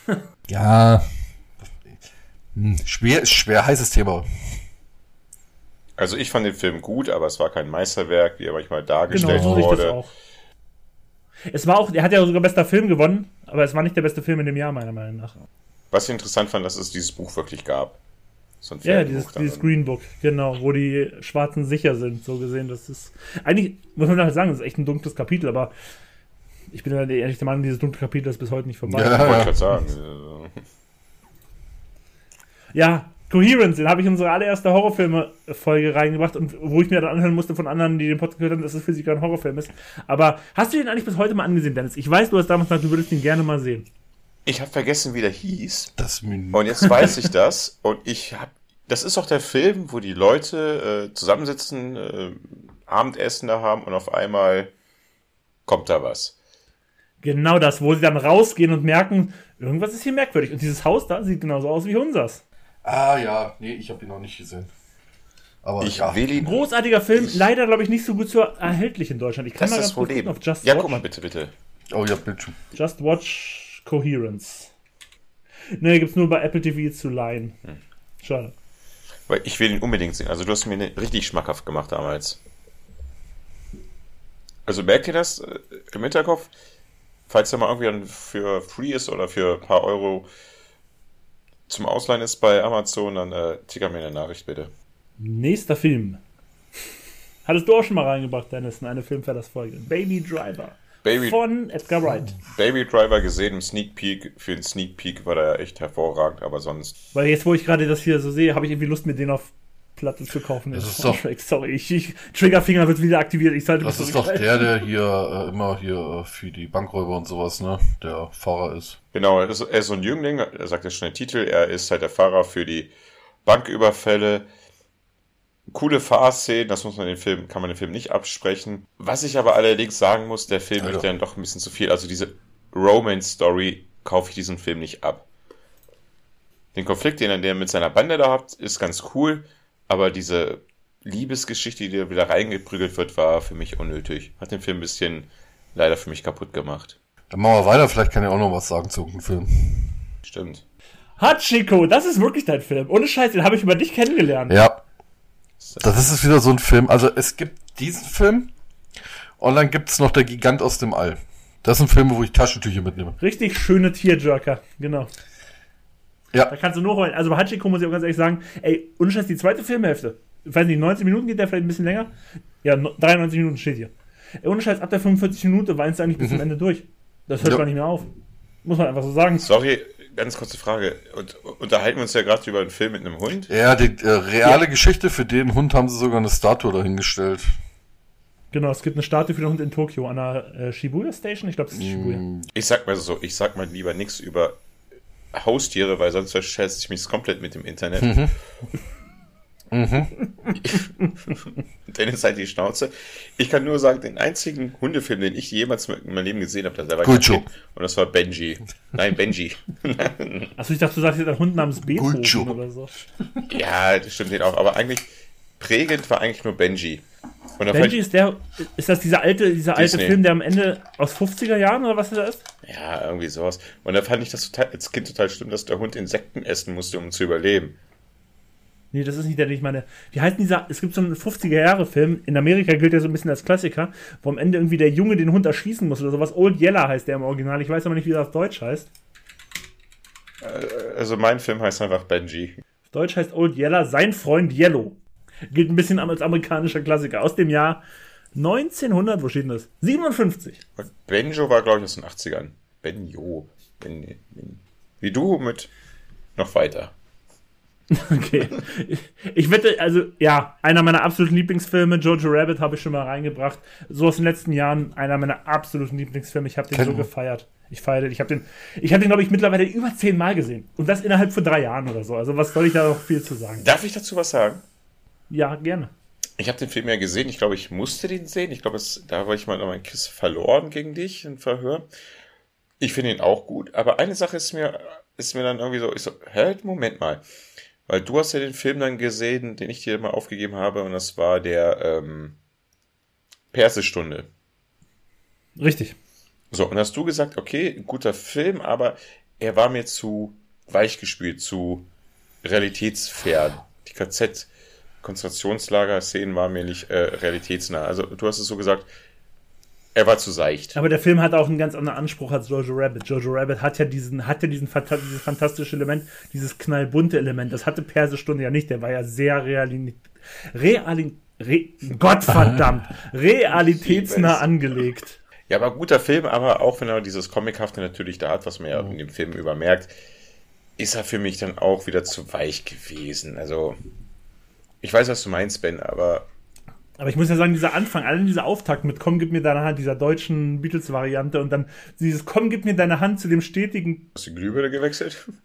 (laughs) ja. Hm, schwer, schwer heißes Thema. Also ich fand den Film gut, aber es war kein Meisterwerk, wie er manchmal Genau, dargestellt so ich das wurde. auch. Es war auch, er hat ja sogar bester Film gewonnen, aber es war nicht der beste Film in dem Jahr, meiner Meinung nach. Was ich interessant fand, dass es dieses Buch wirklich gab. So ein ja, dieses, dieses Green Book, genau, wo die Schwarzen sicher sind, so gesehen. Das ist, eigentlich, muss man halt sagen, das ist echt ein dunkles Kapitel, aber ich bin ehrlich der Meinung, dieses dunkle Kapitel ist bis heute nicht vorbei. Ja, ja. wollte ich sagen. ja, Coherence, den habe ich in unsere allererste Horrorfilme-Folge reingebracht und wo ich mir dann anhören musste von anderen, die den Podcast gehört haben, dass es für sie kein Horrorfilm ist. Aber hast du den eigentlich bis heute mal angesehen, Dennis? Ich weiß, du hast damals gesagt, du würdest ihn gerne mal sehen. Ich habe vergessen, wie der hieß. Das und jetzt weiß ich (laughs) das. Und ich habe. Das ist auch der Film, wo die Leute äh, zusammensitzen, äh, Abendessen da haben und auf einmal kommt da was. Genau das, wo sie dann rausgehen und merken, irgendwas ist hier merkwürdig. Und dieses Haus da sieht genauso aus wie unseres. Ah ja, nee, ich habe ihn noch nicht gesehen. Aber ich ja. will ihn. Großartiger Film, ich, leider glaube ich nicht so gut so erhältlich in Deutschland. Ich kann das mal ganz kurz auf Just Ja, Watch. guck mal bitte, bitte. Oh ja, bitte. Just Watch Coherence. Ne, gibt's nur bei Apple TV zu leihen. Hm. Schade. Weil ich will ihn unbedingt sehen. Also du hast mir richtig schmackhaft gemacht damals. Also merkt ihr das äh, im Hinterkopf? Falls er mal irgendwie für free ist oder für ein paar Euro zum Ausleihen ist bei Amazon, dann äh, ticker mir eine Nachricht bitte. Nächster Film. (laughs) Hattest du auch schon mal reingebracht, Dennis, in eine Filmverlassfolge. Baby Driver. Baby, von Edgar Wright. Baby Driver gesehen im Sneak Peek. Für den Sneak Peek war der ja echt hervorragend, aber sonst. Weil jetzt, wo ich gerade das hier so sehe, habe ich irgendwie Lust, mir den auf Platte zu kaufen. Das ist doch, Sorry, ich, ich, Triggerfinger wird wieder aktiviert. Ich sollte das ist doch der, der hier äh, immer hier äh, für die Bankräuber und sowas, ne? Der Fahrer ist. Genau, er ist, er ist so ein Jüngling, er sagt ja schon der Titel, er ist halt der Fahrer für die Banküberfälle. Coole Fahrszenen, das muss man den Film, kann man den Film nicht absprechen. Was ich aber allerdings sagen muss, der Film ja, dann doch ein bisschen zu viel. Also diese Romance-Story kaufe ich diesen Film nicht ab. Den Konflikt, den er mit seiner Bande da hat, ist ganz cool. Aber diese Liebesgeschichte, die da wieder reingeprügelt wird, war für mich unnötig. Hat den Film ein bisschen leider für mich kaputt gemacht. Dann machen wir weiter, vielleicht kann ich auch noch was sagen zu dem Film. Stimmt. Hachiko, das ist wirklich dein Film. Ohne Scheiß, den habe ich über dich kennengelernt. Ja. Das ist wieder so ein Film. Also es gibt diesen Film und dann gibt es noch der Gigant aus dem All. Das sind Filme, wo ich Taschentücher mitnehme. Richtig schöne Tierjerker, genau. Ja. Da kannst du nur heulen. Also bei Hachiko muss ich auch ganz ehrlich sagen, ey, unscheiß die zweite Filmhälfte. Ich weiß nicht, 90 Minuten geht der vielleicht ein bisschen länger. Ja, 93 Minuten steht hier. Ey, ohne Scheiß, ab der 45 Minute weinst du eigentlich bis mhm. zum Ende durch. Das hört ja. gar nicht mehr auf. Muss man einfach so sagen. Sorry, ganz kurze Frage. Und, unterhalten wir uns ja gerade über einen Film mit einem Hund? Ja, die äh, reale ja. Geschichte für den Hund haben sie sogar eine Statue dahingestellt. Genau, es gibt eine Statue für den Hund in Tokio an der äh, Shibuya Station. Ich glaube, das ist Shibuya. Mm. Ich sag mal so, ich sag mal lieber nichts über Haustiere, weil sonst verschätze ich mich komplett mit dem Internet. Mhm. (laughs) mhm. (laughs) Dennis halt die Schnauze. Ich kann nur sagen, den einzigen Hundefilm, den ich jemals in meinem Leben gesehen habe, das war Guccio. Und das war Benji. Nein, Benji. (laughs) Achso, ich dachte, du sagst jetzt ein Hund namens Beethoven oder so. Ja, das stimmt den auch. Aber eigentlich prägend war eigentlich nur Benji. Benji ist der, ist das dieser alte, dieser alte Film, der am Ende aus 50er Jahren oder was das ist? Ja, irgendwie sowas. Und da fand ich das total, als Kind total schlimm, dass der Hund Insekten essen musste, um zu überleben. Nee, das ist nicht der, den ich meine. Wie heißt dieser, es gibt so einen 50er-Jahre-Film, in Amerika gilt der so ein bisschen als Klassiker, wo am Ende irgendwie der Junge den Hund erschießen muss oder sowas. Old Yeller heißt der im Original. Ich weiß aber nicht, wie das auf Deutsch heißt. Äh, also mein Film heißt einfach Benji. Auf Deutsch heißt Old Yeller sein Freund Yellow. Gilt ein bisschen als amerikanischer Klassiker aus dem Jahr 1900, wo steht denn das? 57. Benjo war, glaube ich, aus den 80ern. Benjo. Ben, ben. Wie du mit noch weiter. (laughs) Okay. Ich wette, also ja, einer meiner absoluten Lieblingsfilme, Jojo Rabbit, habe ich schon mal reingebracht. So aus den letzten Jahren einer meiner absoluten Lieblingsfilme. Ich habe den so gefeiert. Ich feiere den. Ich habe den, ich habe den, glaube ich, mittlerweile über zehn Mal gesehen. Und das innerhalb von drei Jahren oder so. Also was soll ich da noch viel zu sagen? Darf ich dazu was sagen? Ja, gerne. Ich habe den Film ja gesehen. Ich glaube, ich musste den sehen. Ich glaube, da war ich mal noch mein Kiss verloren gegen dich im Verhör. Ich finde ihn auch gut. Aber eine Sache ist mir, ist mir dann irgendwie so, ich so, hä, Moment mal. Weil du hast ja den Film dann gesehen, den ich dir mal aufgegeben habe, und das war der ähm, Persestunde. Richtig. So, und hast du gesagt, okay, guter Film, aber er war mir zu weichgespült, zu realitätsfern. Die KZ Konzentrationslager-Szenen waren mir nicht äh, realitätsnah. Also du hast es so gesagt, er war zu seicht. Aber der Film hat auch einen ganz anderen Anspruch als Jojo Rabbit. Jojo Rabbit hat ja diesen, hat ja diesen dieses fantastische Element, dieses knallbunte Element. Das hatte Persestunde ja nicht. Der war ja sehr realin, realin, re, Gottverdammt, (laughs) realitätsnah angelegt. Ja, aber guter Film, aber auch wenn er dieses Comichafte natürlich da hat, was man ja in dem Film übermerkt, ist er für mich dann auch wieder zu weich gewesen. Also, ich weiß, was du meinst, Ben, aber aber ich muss ja sagen, dieser Anfang, allen dieser Auftakt mit Komm, gib mir deine Hand, dieser deutschen Beatles-Variante und dann dieses Komm, gib mir deine Hand zu dem stetigen. Hast du die Glühbirne gewechselt? (laughs)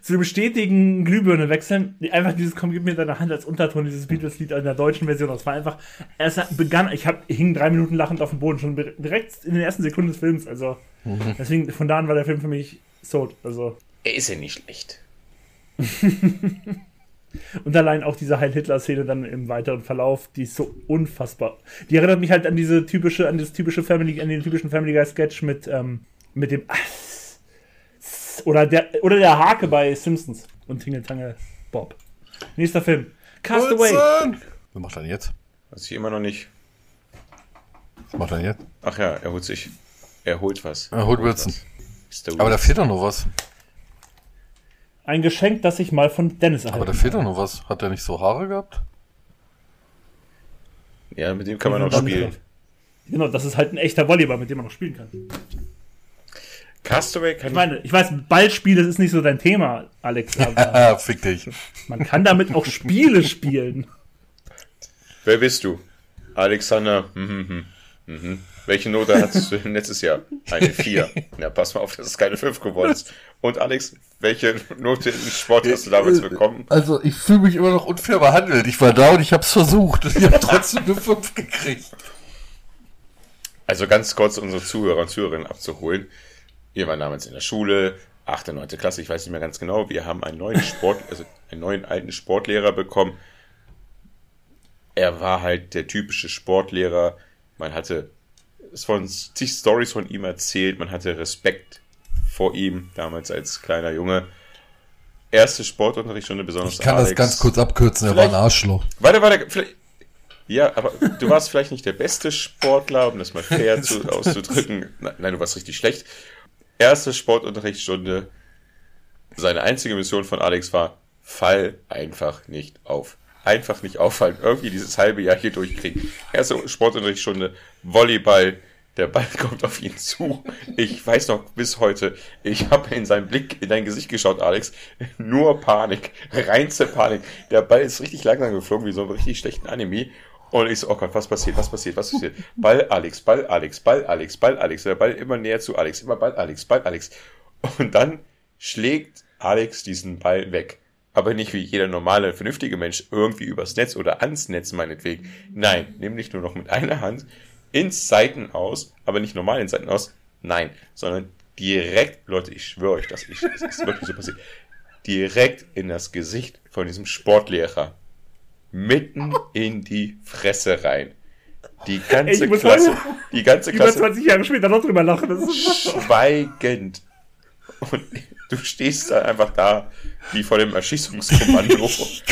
Zu dem stetigen Glühbirne wechseln. Einfach dieses Komm, gib mir deine Hand als Unterton, dieses Beatles-Lied in der deutschen Version. Das war einfach, es begann, ich hab, ich hing drei Minuten lachend auf dem Boden, schon direkt in den ersten Sekunden des Films. Also, mhm. deswegen, von da an war der Film für mich sold. Also. Er ist ja nicht schlecht. (laughs) Und allein auch diese Heil-Hitler-Szene dann im weiteren Verlauf, die ist so unfassbar. Die erinnert mich halt an diese typische, an das typische Family, an den typischen Family Guy Sketch mit, ähm, mit dem (laughs) oder der oder der Hake bei Simpsons und Tingle Tangle Bob. Nächster Film. Castaway. Was macht er jetzt? Weiß ich immer noch nicht. Was macht er jetzt? Ach ja, er holt sich. Er holt was. Er holt Wilson. Aber da fehlt doch noch was. Ein Geschenk, das ich mal von Dennis erhalten Aber da fehlt doch noch was. Hat der nicht so Haare gehabt? Ja, mit dem kann man noch spielen. Genau, das ist halt ein echter Volleyball, mit dem man noch spielen kann. Castaway kann ich meine, ich weiß, Ballspiele ist nicht so dein Thema, Alex. (laughs) Aber Fick dich. Man kann damit auch Spiele spielen. Wer bist du? Alexander. Mhm, mhm. Mhm. Welche Note hattest du letztes Jahr? Eine 4. Ja, pass mal auf, dass es keine 5 geworden ist. Und Alex, welche Note im Sport hast du damals bekommen? Also, ich fühle mich immer noch unfair behandelt. Ich war da und ich habe es versucht. Und ich habe trotzdem eine 5 gekriegt. Also ganz kurz unsere Zuhörer und Zuhörerinnen abzuholen. Wir waren damals in der Schule, 8., 9. Klasse, ich weiß nicht mehr ganz genau. Wir haben einen neuen Sport, also einen neuen alten Sportlehrer bekommen. Er war halt der typische Sportlehrer. Man hatte es wurden zig Stories von ihm erzählt. Man hatte Respekt vor ihm, damals als kleiner Junge. Erste Sportunterrichtsstunde besonders. Ich kann Alex. das ganz kurz abkürzen, er war ein Arschloch. Warte, warte, vielleicht. Ja, aber du warst vielleicht nicht der beste Sportler, um das mal fair zu, (laughs) auszudrücken. Nein, du warst richtig schlecht. Erste Sportunterrichtsstunde. Seine einzige Mission von Alex war, fall einfach nicht auf einfach nicht auffallen. Irgendwie dieses halbe Jahr hier durchkriegen. Erste Sportunterrichtsstunde, Volleyball, der Ball (laughs) kommt auf ihn zu. Ich weiß noch bis heute, ich habe in seinen Blick, in dein Gesicht geschaut, Alex. Nur Panik, reinste Panik. Der Ball ist richtig langsam geflogen, wie so ein richtig schlechten Anime. Und ich so, oh Gott, was passiert, was passiert, was passiert? Ball Alex, Ball Alex, Ball Alex, Ball Alex. Der Ball immer näher zu Alex, immer Ball Alex, Ball Alex. Und dann schlägt Alex diesen Ball weg aber nicht wie jeder normale, vernünftige Mensch irgendwie übers Netz oder ans Netz meinetwegen. Nein, nämlich nur noch mit einer Hand ins Seiten aus, aber nicht normal ins Seiten aus. Nein, sondern direkt, Leute, ich schwöre euch, dass ich, das ist wirklich so passiert, direkt in das Gesicht von diesem Sportlehrer. Mitten in die Fresse rein. Die ganze Ey, Klasse, die ganze Klasse. Über 20 Jahre später noch drüber lachen. Das ist schweigend. Und du stehst da einfach da, wie vor dem Erschießungskommando.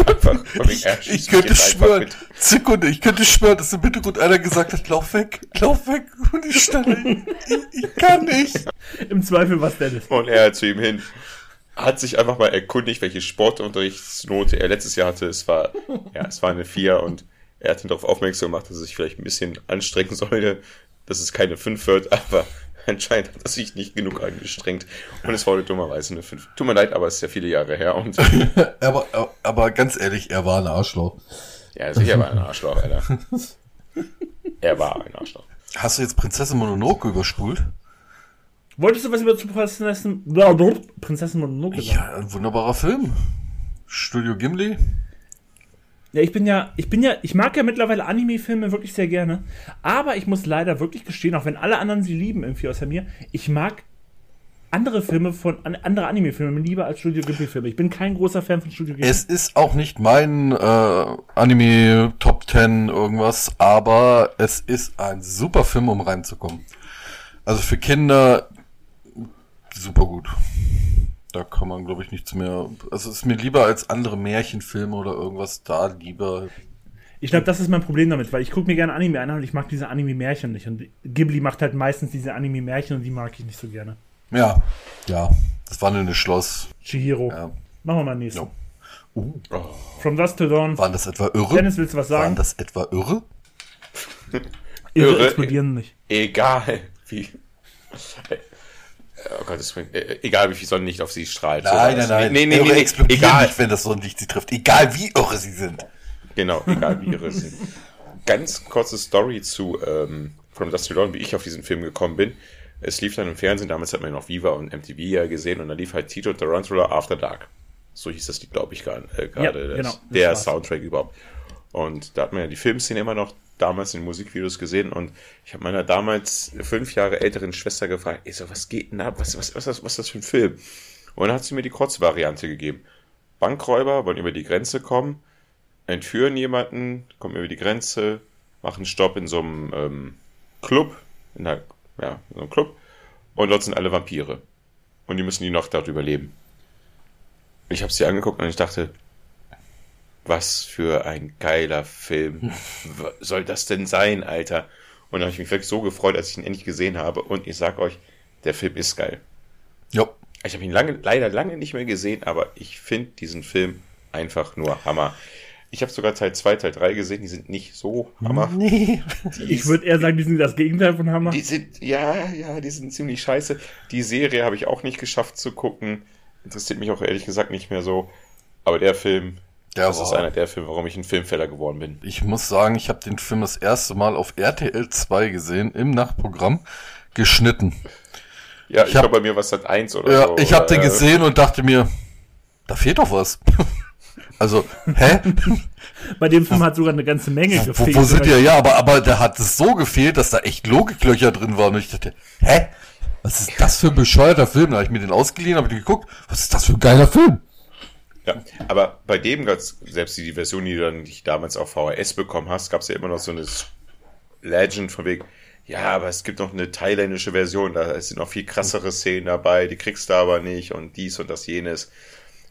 einfach (laughs) ich könnte schwören, Sekunde, ich könnte schwören, dass im Hintergrund einer gesagt hat, lauf weg, lauf weg. Und ich stand, ich, ich kann nicht. Im Zweifel was Dennis. Und er zu ihm hin, hat sich einfach mal erkundigt, welche Sportunterrichtsnote er letztes Jahr hatte. Es war, ja, es war eine 4 und er hat ihn darauf aufmerksam gemacht, dass er sich vielleicht ein bisschen anstrengen sollte, dass es keine 5 wird, aber Anscheinend hat er sich nicht genug angestrengt und es wurde dummerweise eine 5. Tut mir leid, aber es ist ja viele Jahre her. Und (laughs) aber, aber ganz ehrlich, er war ein Arschloch. Ja, sicher war ein Arschloch, Alter. (laughs) er war ein Arschloch. Hast du jetzt Prinzessin Mononoke überspult? Wolltest du was über Prinzessin, Prinzessin Mononoke sagen? Ja, ein wunderbarer Film. Studio Gimli. Ja, ich bin ja, ich bin ja, ich mag ja mittlerweile Anime-Filme wirklich sehr gerne. Aber ich muss leider wirklich gestehen, auch wenn alle anderen sie lieben irgendwie außer mir, ich mag andere Filme von, andere Anime-Filme lieber als Studio Ghibli-Filme. Ich bin kein großer Fan von Studio Ghibli. Es ist auch nicht mein äh, Anime Top 10 irgendwas, aber es ist ein super Film, um reinzukommen. Also für Kinder super gut. Da kann man, glaube ich, nichts mehr. Also es ist mir lieber als andere Märchenfilme oder irgendwas da lieber. Ich glaube, das ist mein Problem damit, weil ich gucke mir gerne Anime an und ich mag diese Anime-Märchen nicht. Und Ghibli macht halt meistens diese Anime-Märchen und die mag ich nicht so gerne. Ja, ja. Das wandelnde Schloss. Chihiro. Ja. Machen wir mal nächsten. Ja. Uh, From Dusk to Dawn. waren das etwa irre? Dennis, willst du was sagen? Waren das etwa irre? Irre Irre- explodieren nicht. Egal wie. Oh Gott, das, äh, egal wie viel Sonnenlicht auf sie strahlt. Nein, sowas. nein, nein. Nee, nee, irre nee, nee, explodieren egal. nicht, wenn das Sonnenlicht sie trifft. Egal wie irre sie sind. Genau, egal wie ihre sind. Ganz kurze Story zu ähm, From Dust to Dawn, wie ich auf diesen Film gekommen bin. Es lief dann im Fernsehen, damals hat man noch Viva und MTV ja gesehen und da lief halt Tito Tarantula After Dark. So hieß das glaube ich, gar- äh, gerade. Ja, genau, das der war's. Soundtrack überhaupt. Und da hat man ja die Filmszene immer noch damals in Musikvideos gesehen und ich habe meiner damals fünf Jahre älteren Schwester gefragt, ich so, was geht denn ab? Was, was, was, was, was ist das für ein Film? Und dann hat sie mir die Kurzvariante gegeben. Bankräuber wollen über die Grenze kommen, entführen jemanden, kommen über die Grenze, machen Stopp in so einem ähm, Club, in der, ja, in so einem Club, und dort sind alle Vampire. Und die müssen die Nacht dort überleben. Ich habe sie angeguckt und ich dachte, was für ein geiler Film soll das denn sein, Alter? Und da habe ich mich wirklich so gefreut, als ich ihn endlich gesehen habe. Und ich sag euch, der Film ist geil. Jo. Ich habe ihn lange, leider lange nicht mehr gesehen, aber ich finde diesen Film einfach nur Hammer. Ich habe sogar Teil 2, Teil 3 gesehen, die sind nicht so Hammer. Nee. Die Ich würde eher sagen, die sind das Gegenteil von Hammer. die sind, ja, ja, die sind ziemlich scheiße. Die Serie habe ich auch nicht geschafft zu gucken. Interessiert mich auch ehrlich gesagt nicht mehr so. Aber der Film, Der das ist war- einer der Filme, warum ich ein Filmfäller geworden bin. Ich muss sagen, ich habe den Film das erste Mal auf RTL 2 gesehen, im Nachtprogramm, geschnitten. Ja, ich, hab- glaube, bei mir war es Sat 1 oder Ja, so. ich habe den Äh, gesehen und dachte mir, da fehlt doch was. (laughs) also, hä? (laughs) Bei dem Film hat sogar eine ganze Menge Wo, gefehlt. wo sind ihr? Ja, aber, aber da hat es so gefehlt, dass da echt Logiklöcher drin waren. Und ich dachte, hä? Was ist das für ein bescheuerter Film? Da habe ich mir den ausgeliehen, habe den geguckt. Was ist das für ein geiler Film? Ja, aber bei dem, gab's- selbst die Version, die du dann nicht damals auf VHS bekommen hast, gab es ja immer noch so eine Legend von wegen, ja, aber es gibt noch eine thailändische Version, da sind noch viel krassere Szenen dabei, die kriegst du aber nicht und dies und das jenes.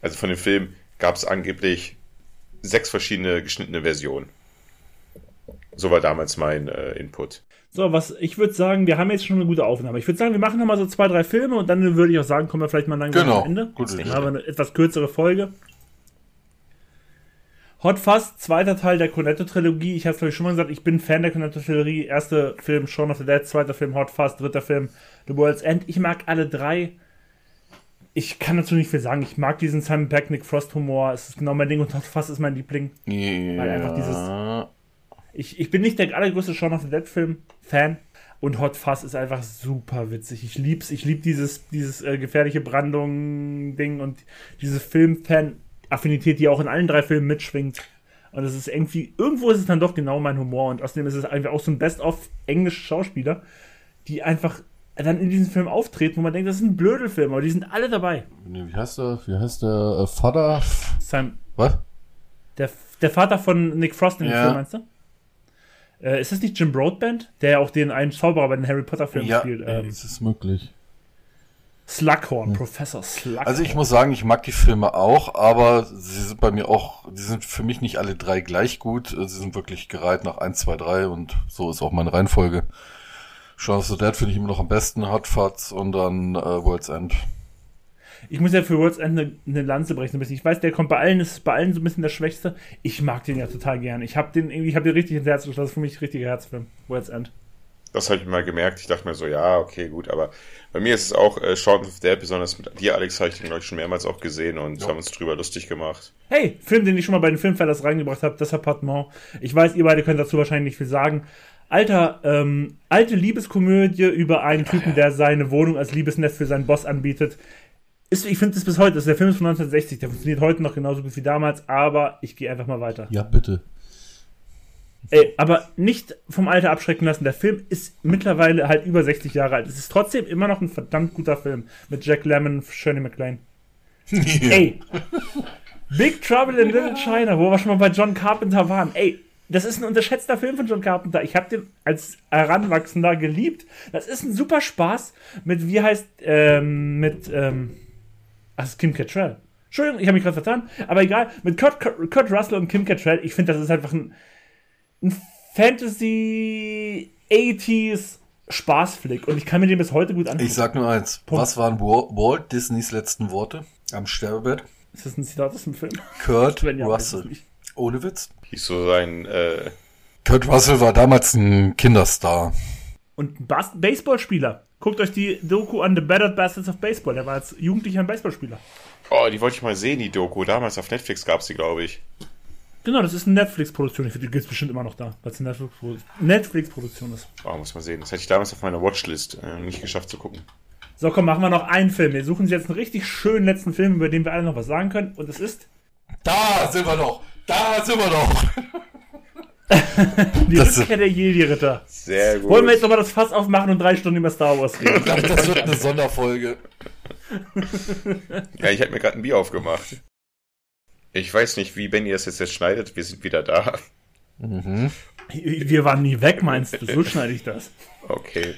Also von dem Film gab es angeblich sechs verschiedene geschnittene Versionen. So war damals mein äh, Input. So, was ich würde sagen, wir haben jetzt schon eine gute Aufnahme. Ich würde sagen, wir machen noch mal so zwei, drei Filme und dann würde ich auch sagen, kommen wir vielleicht mal langsam Genau. am Ende. Dann Idee. haben wir eine etwas kürzere Folge. Hot Fuzz, zweiter Teil der Cornetto-Trilogie. Ich habe es, glaube ich, schon mal gesagt, ich bin Fan der Cornetto-Trilogie. Erster Film Shaun of the Dead, zweiter Film Hot Fuzz, dritter Film The World's End. Ich mag alle drei. Ich kann dazu nicht viel sagen. Ich mag diesen Simon Peck, Nick Frost Humor. Es ist genau mein Ding und Hot Fuzz ist mein Liebling. Weil einfach dieses- Ich, ich bin nicht der allergrößte Shaun of the Dead Film Fan und Hot Fuzz ist einfach super witzig. Ich lieb's, ich lieb dieses dieses äh, gefährliche Brandung Ding und diese Filmfan Affinität, die auch in allen drei Filmen mitschwingt. Und es ist irgendwie irgendwo ist es dann doch genau mein Humor und außerdem ist es einfach auch so ein Best of englische Schauspieler, die einfach dann in diesem Film auftreten, wo man denkt, das ist ein Blödelfilm, aber die sind alle dabei. Wie heißt der? Wie heißt der äh, Vater? Sam, Was? der, der Vater von Nick Frost in dem Ja. Film, meinst du? Äh, ist das nicht Jim Broadbent, der ja auch den einen Zauberer bei den Harry Potter Filmen Ja, spielt? äh, Ähm, es ist möglich. Slughorn, Professor Slughorn. Also ich muss sagen, ich mag die Filme auch, aber sie sind bei mir auch, die sind für mich nicht alle drei gleich gut. Sie sind wirklich gereiht nach 1, 2, 3 und so ist auch meine Reihenfolge. Shaun of the Dead finde ich immer noch am besten, Hot Fuzz und dann äh, World's End. Ich muss ja für World's End eine, eine Lanze brechen ein bisschen. Ich weiß, der kommt bei allen, ist bei allen so ein bisschen der Schwächste. Ich mag den ja total gern. Ich habe den irgendwie, ich habe den richtig ins Herz geschlossen. Das ist für mich ein richtiger Herzfilm. World's End. Das habe ich mal gemerkt. Ich dachte mir so, ja, okay, gut, aber bei mir ist es auch äh, Shaun of the Dead, besonders mit dir, Alex, habe ich den, glaube ich, schon mehrmals auch gesehen und haben uns drüber lustig gemacht. Hey, Film, den ich schon mal bei den Filmfellers reingebracht habe, das Appartement. Ich weiß, ihr beide könnt dazu wahrscheinlich nicht viel sagen. Alter, ähm, alte Liebeskomödie über einen Typen, der seine Wohnung als Liebesnest für seinen Boss anbietet. Ist, ich finde es bis heute, das ist der Film ist von 1960, der funktioniert heute noch genauso gut wie damals, aber ich gehe einfach mal weiter. Ja, bitte. Ey, aber nicht vom Alter abschrecken lassen. Der Film ist mittlerweile halt über 60 Jahre alt. Es ist trotzdem immer noch ein verdammt guter Film mit Jack Lemmon, Shirley MacLaine. (laughs) Ey, Big Trouble in Little China, wo wir schon mal bei John Carpenter waren. Ey, das ist ein unterschätzter Film von John Carpenter. Ich habe den als Heranwachsender geliebt. Das ist ein super Spaß mit, wie heißt, ähm, mit, ähm, ach, das ist Kim Cattrall. Entschuldigung, ich habe mich gerade vertan, aber egal. Mit Kurt, Kurt Russell und Kim Cattrall, ich finde, das ist einfach ein, ein Fantasy 80s Spaßflick und ich kann mir den bis heute gut angucken. Ich sag nur eins. Punkt. Was waren Wa- Walt Disneys letzten Worte am Sterbebett? Ist das ein Zitat aus dem Film? Kurt Russell. Ohne Witz. Hieß so sein, äh, Kurt Russell war damals ein Kinderstar. Und ein Bas Baseballspieler. Guckt euch die Doku an, The Battered Bastards of Baseball. Der war als Jugendlicher ein Baseballspieler. oh, die wollte ich mal sehen, die Doku. Damals auf Netflix gab's die, glaube ich. Genau, das ist eine Netflix-Produktion. Ich finde, die gibt es bestimmt immer noch da, weil es eine Netflix-Produ- Netflix-Produktion ist. Oh, muss man sehen. Das hätte ich damals auf meiner Watchlist äh, nicht geschafft zu gucken. So, komm, machen wir noch einen Film. Wir suchen uns jetzt einen richtig schönen letzten Film, über den wir alle noch was sagen können. Und es ist Da sind wir noch. Da sind wir noch. (laughs) die Das- Rückkehr der Jedi-Ritter. Sehr gut. Wollen wir jetzt nochmal das Fass aufmachen und drei Stunden über Star Wars reden? Das wird eine Sonderfolge. Ja, ich habe mir gerade ein Bier aufgemacht. Ich weiß nicht, wie Benny das jetzt, jetzt schneidet. Wir sind wieder da. Wir waren nie weg, meinst du? So schneide ich das. Okay.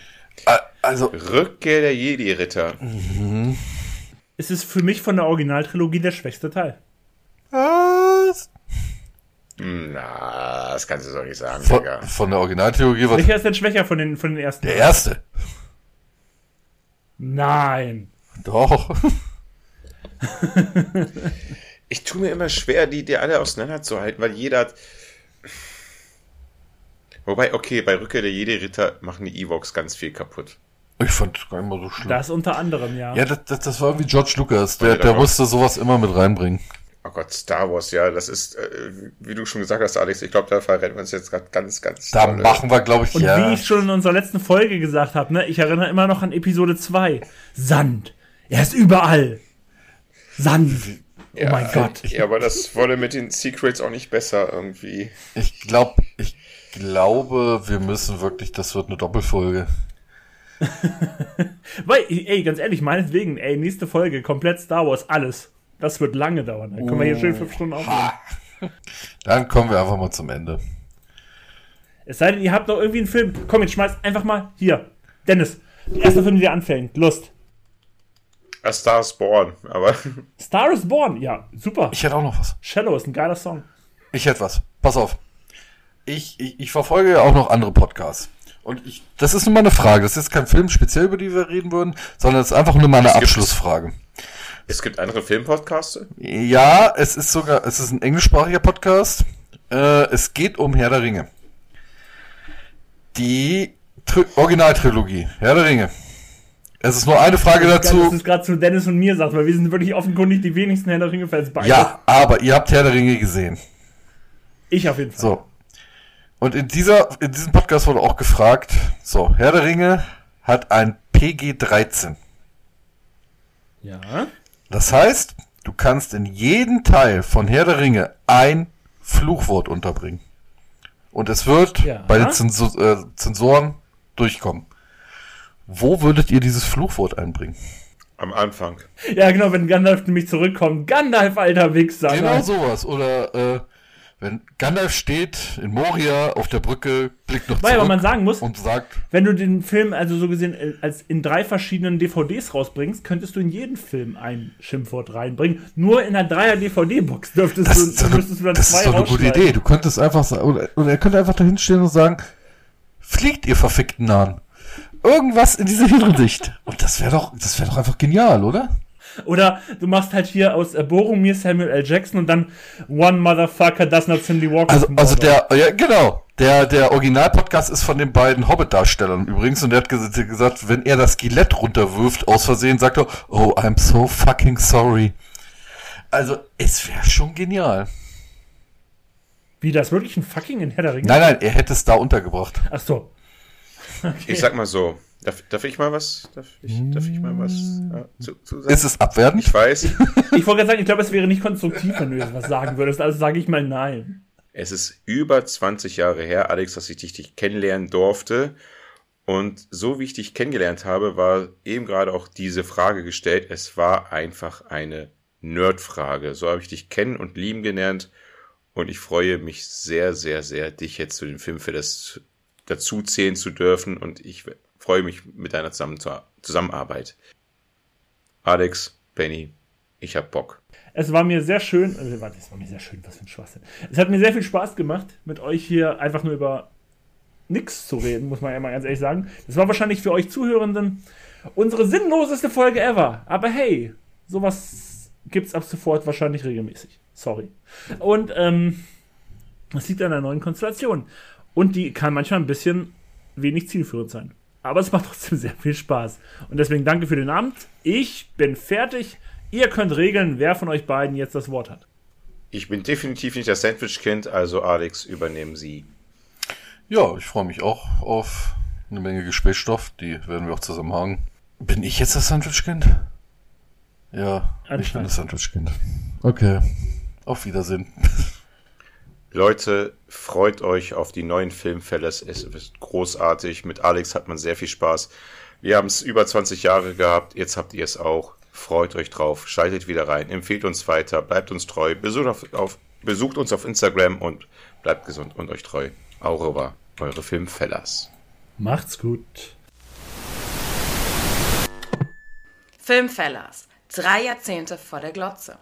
Äh, Also, Rückkehr der Jedi-Ritter. Es ist für mich von der Originaltrilogie der schwächste Teil. was? Na, das kannst du doch nicht sagen, Von, Digga. von der Originaltheorie war Welcher ist denn schwächer von den, von den ersten? der erste. Nein. Doch. (laughs) Ich tue mir immer schwer, die, die alle auseinanderzuhalten, weil jeder hat. Wobei, okay, bei Rückkehr der Jedi-Ritter machen die Evox ganz viel kaputt. Ich fand es gar nicht mal so schlimm. Das unter anderem, ja. ja, das, das, das war wie George Lucas. Der, der was? musste sowas immer mit reinbringen. Oh Gott, Star Wars, ja, das ist, äh, wie du schon gesagt hast, Alex, ich glaube, da verrennen wir uns jetzt gerade ganz, ganz Da dolle. machen wir, glaube ich, Und ja. wie ich schon in unserer letzten Folge gesagt habe, ne, ich erinnere immer noch an Episode 2. Sand. Er ist überall. Sand. Oh mein Gott. Ja, aber das wurde mit den Secrets auch nicht besser irgendwie. Ich glaube, ich glaube, wir müssen wirklich, das wird eine Doppelfolge. (laughs) Weil, ey, ganz ehrlich, meinetwegen, ey, nächste Folge, komplett Star Wars, alles. Das wird lange dauern. Dann können wir hier schön fünf Stunden aufnehmen. (laughs) Dann kommen wir einfach mal zum Ende. Es sei denn, ihr habt noch irgendwie einen Film. Komm, jetzt schmeißt einfach mal hier. Dennis, der erste Film, der anfängt. Lust. A Star is Born, aber (laughs) Star is Born. Ja, super. Ich hätte auch noch was. Shallow ist ein geiler Song. Ich hätte was. Pass auf. Ich, ich, ich verfolge ja auch noch andere Podcasts. Und ich, das ist nur mal eine Frage. Das ist jetzt kein Film speziell, über die wir reden würden, sondern es ist einfach nur mal eine Es gibt- Abschlussfrage. es gibt andere Filmpodcasts. Ja, es ist sogar, es ist ein englischsprachiger Podcast. Äh, es geht um Herr der Ringe. Die Tri Originaltrilogie, Herr der Ringe. Es ist nur eine Frage Das dazu. ist gerade zu Dennis und mir sagt, weil wir sind wirklich offenkundig die wenigsten Herr der Ringe-Fans beide. Ja, aber ihr habt Herr der Ringe gesehen. Ich auf jeden Fall. So. Und in dieser, in diesem Podcast wurde auch gefragt, so, Herr der Ringe hat ein PG 13. Ja. Das heißt, du kannst in jeden Teil von Herr der Ringe ein Fluchwort unterbringen. Und es wird Ja. bei den Zensor, äh, Zensoren durchkommen. Wo würdet ihr dieses Fluchwort einbringen? Am Anfang. Ja, genau, wenn Gandalf nämlich zurückkommt. Gandalf, alter Wichser. Genau Nein. sowas. Oder äh, wenn Gandalf steht in Moria auf der Brücke, blickt noch Weil, zurück aber man sagen muss, und sagt, wenn du den Film also so gesehen äh, als in drei verschiedenen DVDs rausbringst, könntest du in jeden Film ein Schimpfwort reinbringen. Nur in einer Dreier DVD-Box dürftest das du, müsstest du dann das zwei ist doch eine gute. Idee. Du könntest einfach sagen, oder, oder er könnte einfach dahin stehen und sagen, fliegt ihr verfickten Nahen. Irgendwas in dieser Hinsicht. Und das wäre doch, das wäre doch einfach genial, oder? Oder du machst halt hier aus äh, Boromir Samuel L. Jackson und dann One Motherfucker does not Cindy Walker. Also, also der, ja, genau. Der, der Original-Podcast ist von den beiden Hobbit-Darstellern übrigens und der hat ges gesagt, wenn er das Skelett runterwirft, aus Versehen, sagt er, oh, I'm so fucking sorry. Also, es wäre schon genial. Wie, das wirklich ein fucking in Herr der Ringe? Nein, nein, er hätte es da untergebracht. Ach so. Ich sag mal so. Darf, darf ich mal was? Darf ich, darf ich mal was äh, zu, zu sagen? Ist es abwertend? Ich weiß, (laughs) Ich wollte gerade sagen, ich glaube, es wäre nicht konstruktiv, wenn du jetzt was sagen würdest. Also sage ich mal nein. es ist über 20 Jahre her, Alex, dass ich dich, dich kennenlernen durfte. Und so wie ich dich kennengelernt habe, war eben gerade auch diese Frage gestellt. Es war einfach eine Nerdfrage. So habe ich dich kennen und lieben gelernt. Und ich freue mich sehr, sehr, sehr, dich jetzt zu dem Film für das dazu zählen zu dürfen. Und ich freue mich mit deiner Zusammen Zusammenarbeit. Alex, Benny, ich hab Bock. Es war mir sehr schön, äh, warte, es war mir sehr schön, was für ein Schwachsinn. Es hat mir sehr viel Spaß gemacht, mit euch hier einfach nur über nichts zu reden, muss man ja mal ganz ehrlich sagen. Das war wahrscheinlich für euch Zuhörenden unsere sinnloseste Folge ever. Aber hey, sowas gibt's ab sofort wahrscheinlich regelmäßig. Sorry. Und ähm, das liegt an der neuen Konstellation. Und die kann manchmal ein bisschen wenig zielführend sein. Aber es macht trotzdem sehr viel Spaß. Und deswegen danke für den Abend. Ich bin fertig. Ihr könnt regeln, wer von euch beiden jetzt das Wort hat. Ich bin definitiv nicht das Sandwich-Kind, also Alex, übernehmen Sie. Ja, ich freue mich auch auf eine Menge Gesprächsstoff. Die werden wir auch zusammen haben. Bin ich jetzt das Sandwich-Kind? Ja, ich bin das Sandwich-Kind. Okay. Auf Wiedersehen. (laughs) Leute, freut euch auf die neuen Filmfälles. Es wird großartig. Mit Alex hat man sehr viel Spaß. Wir haben es über 20 Jahre gehabt. Jetzt habt ihr es auch. Freut euch drauf. Schaltet wieder rein. Empfehlt uns weiter. Bleibt uns treu. Besucht, auf, auf, besucht uns auf Instagram und bleibt gesund und euch treu. Au revoir. Eure Filmfellers. Macht's gut. Filmfellers. Drei Jahrzehnte vor der Glotze.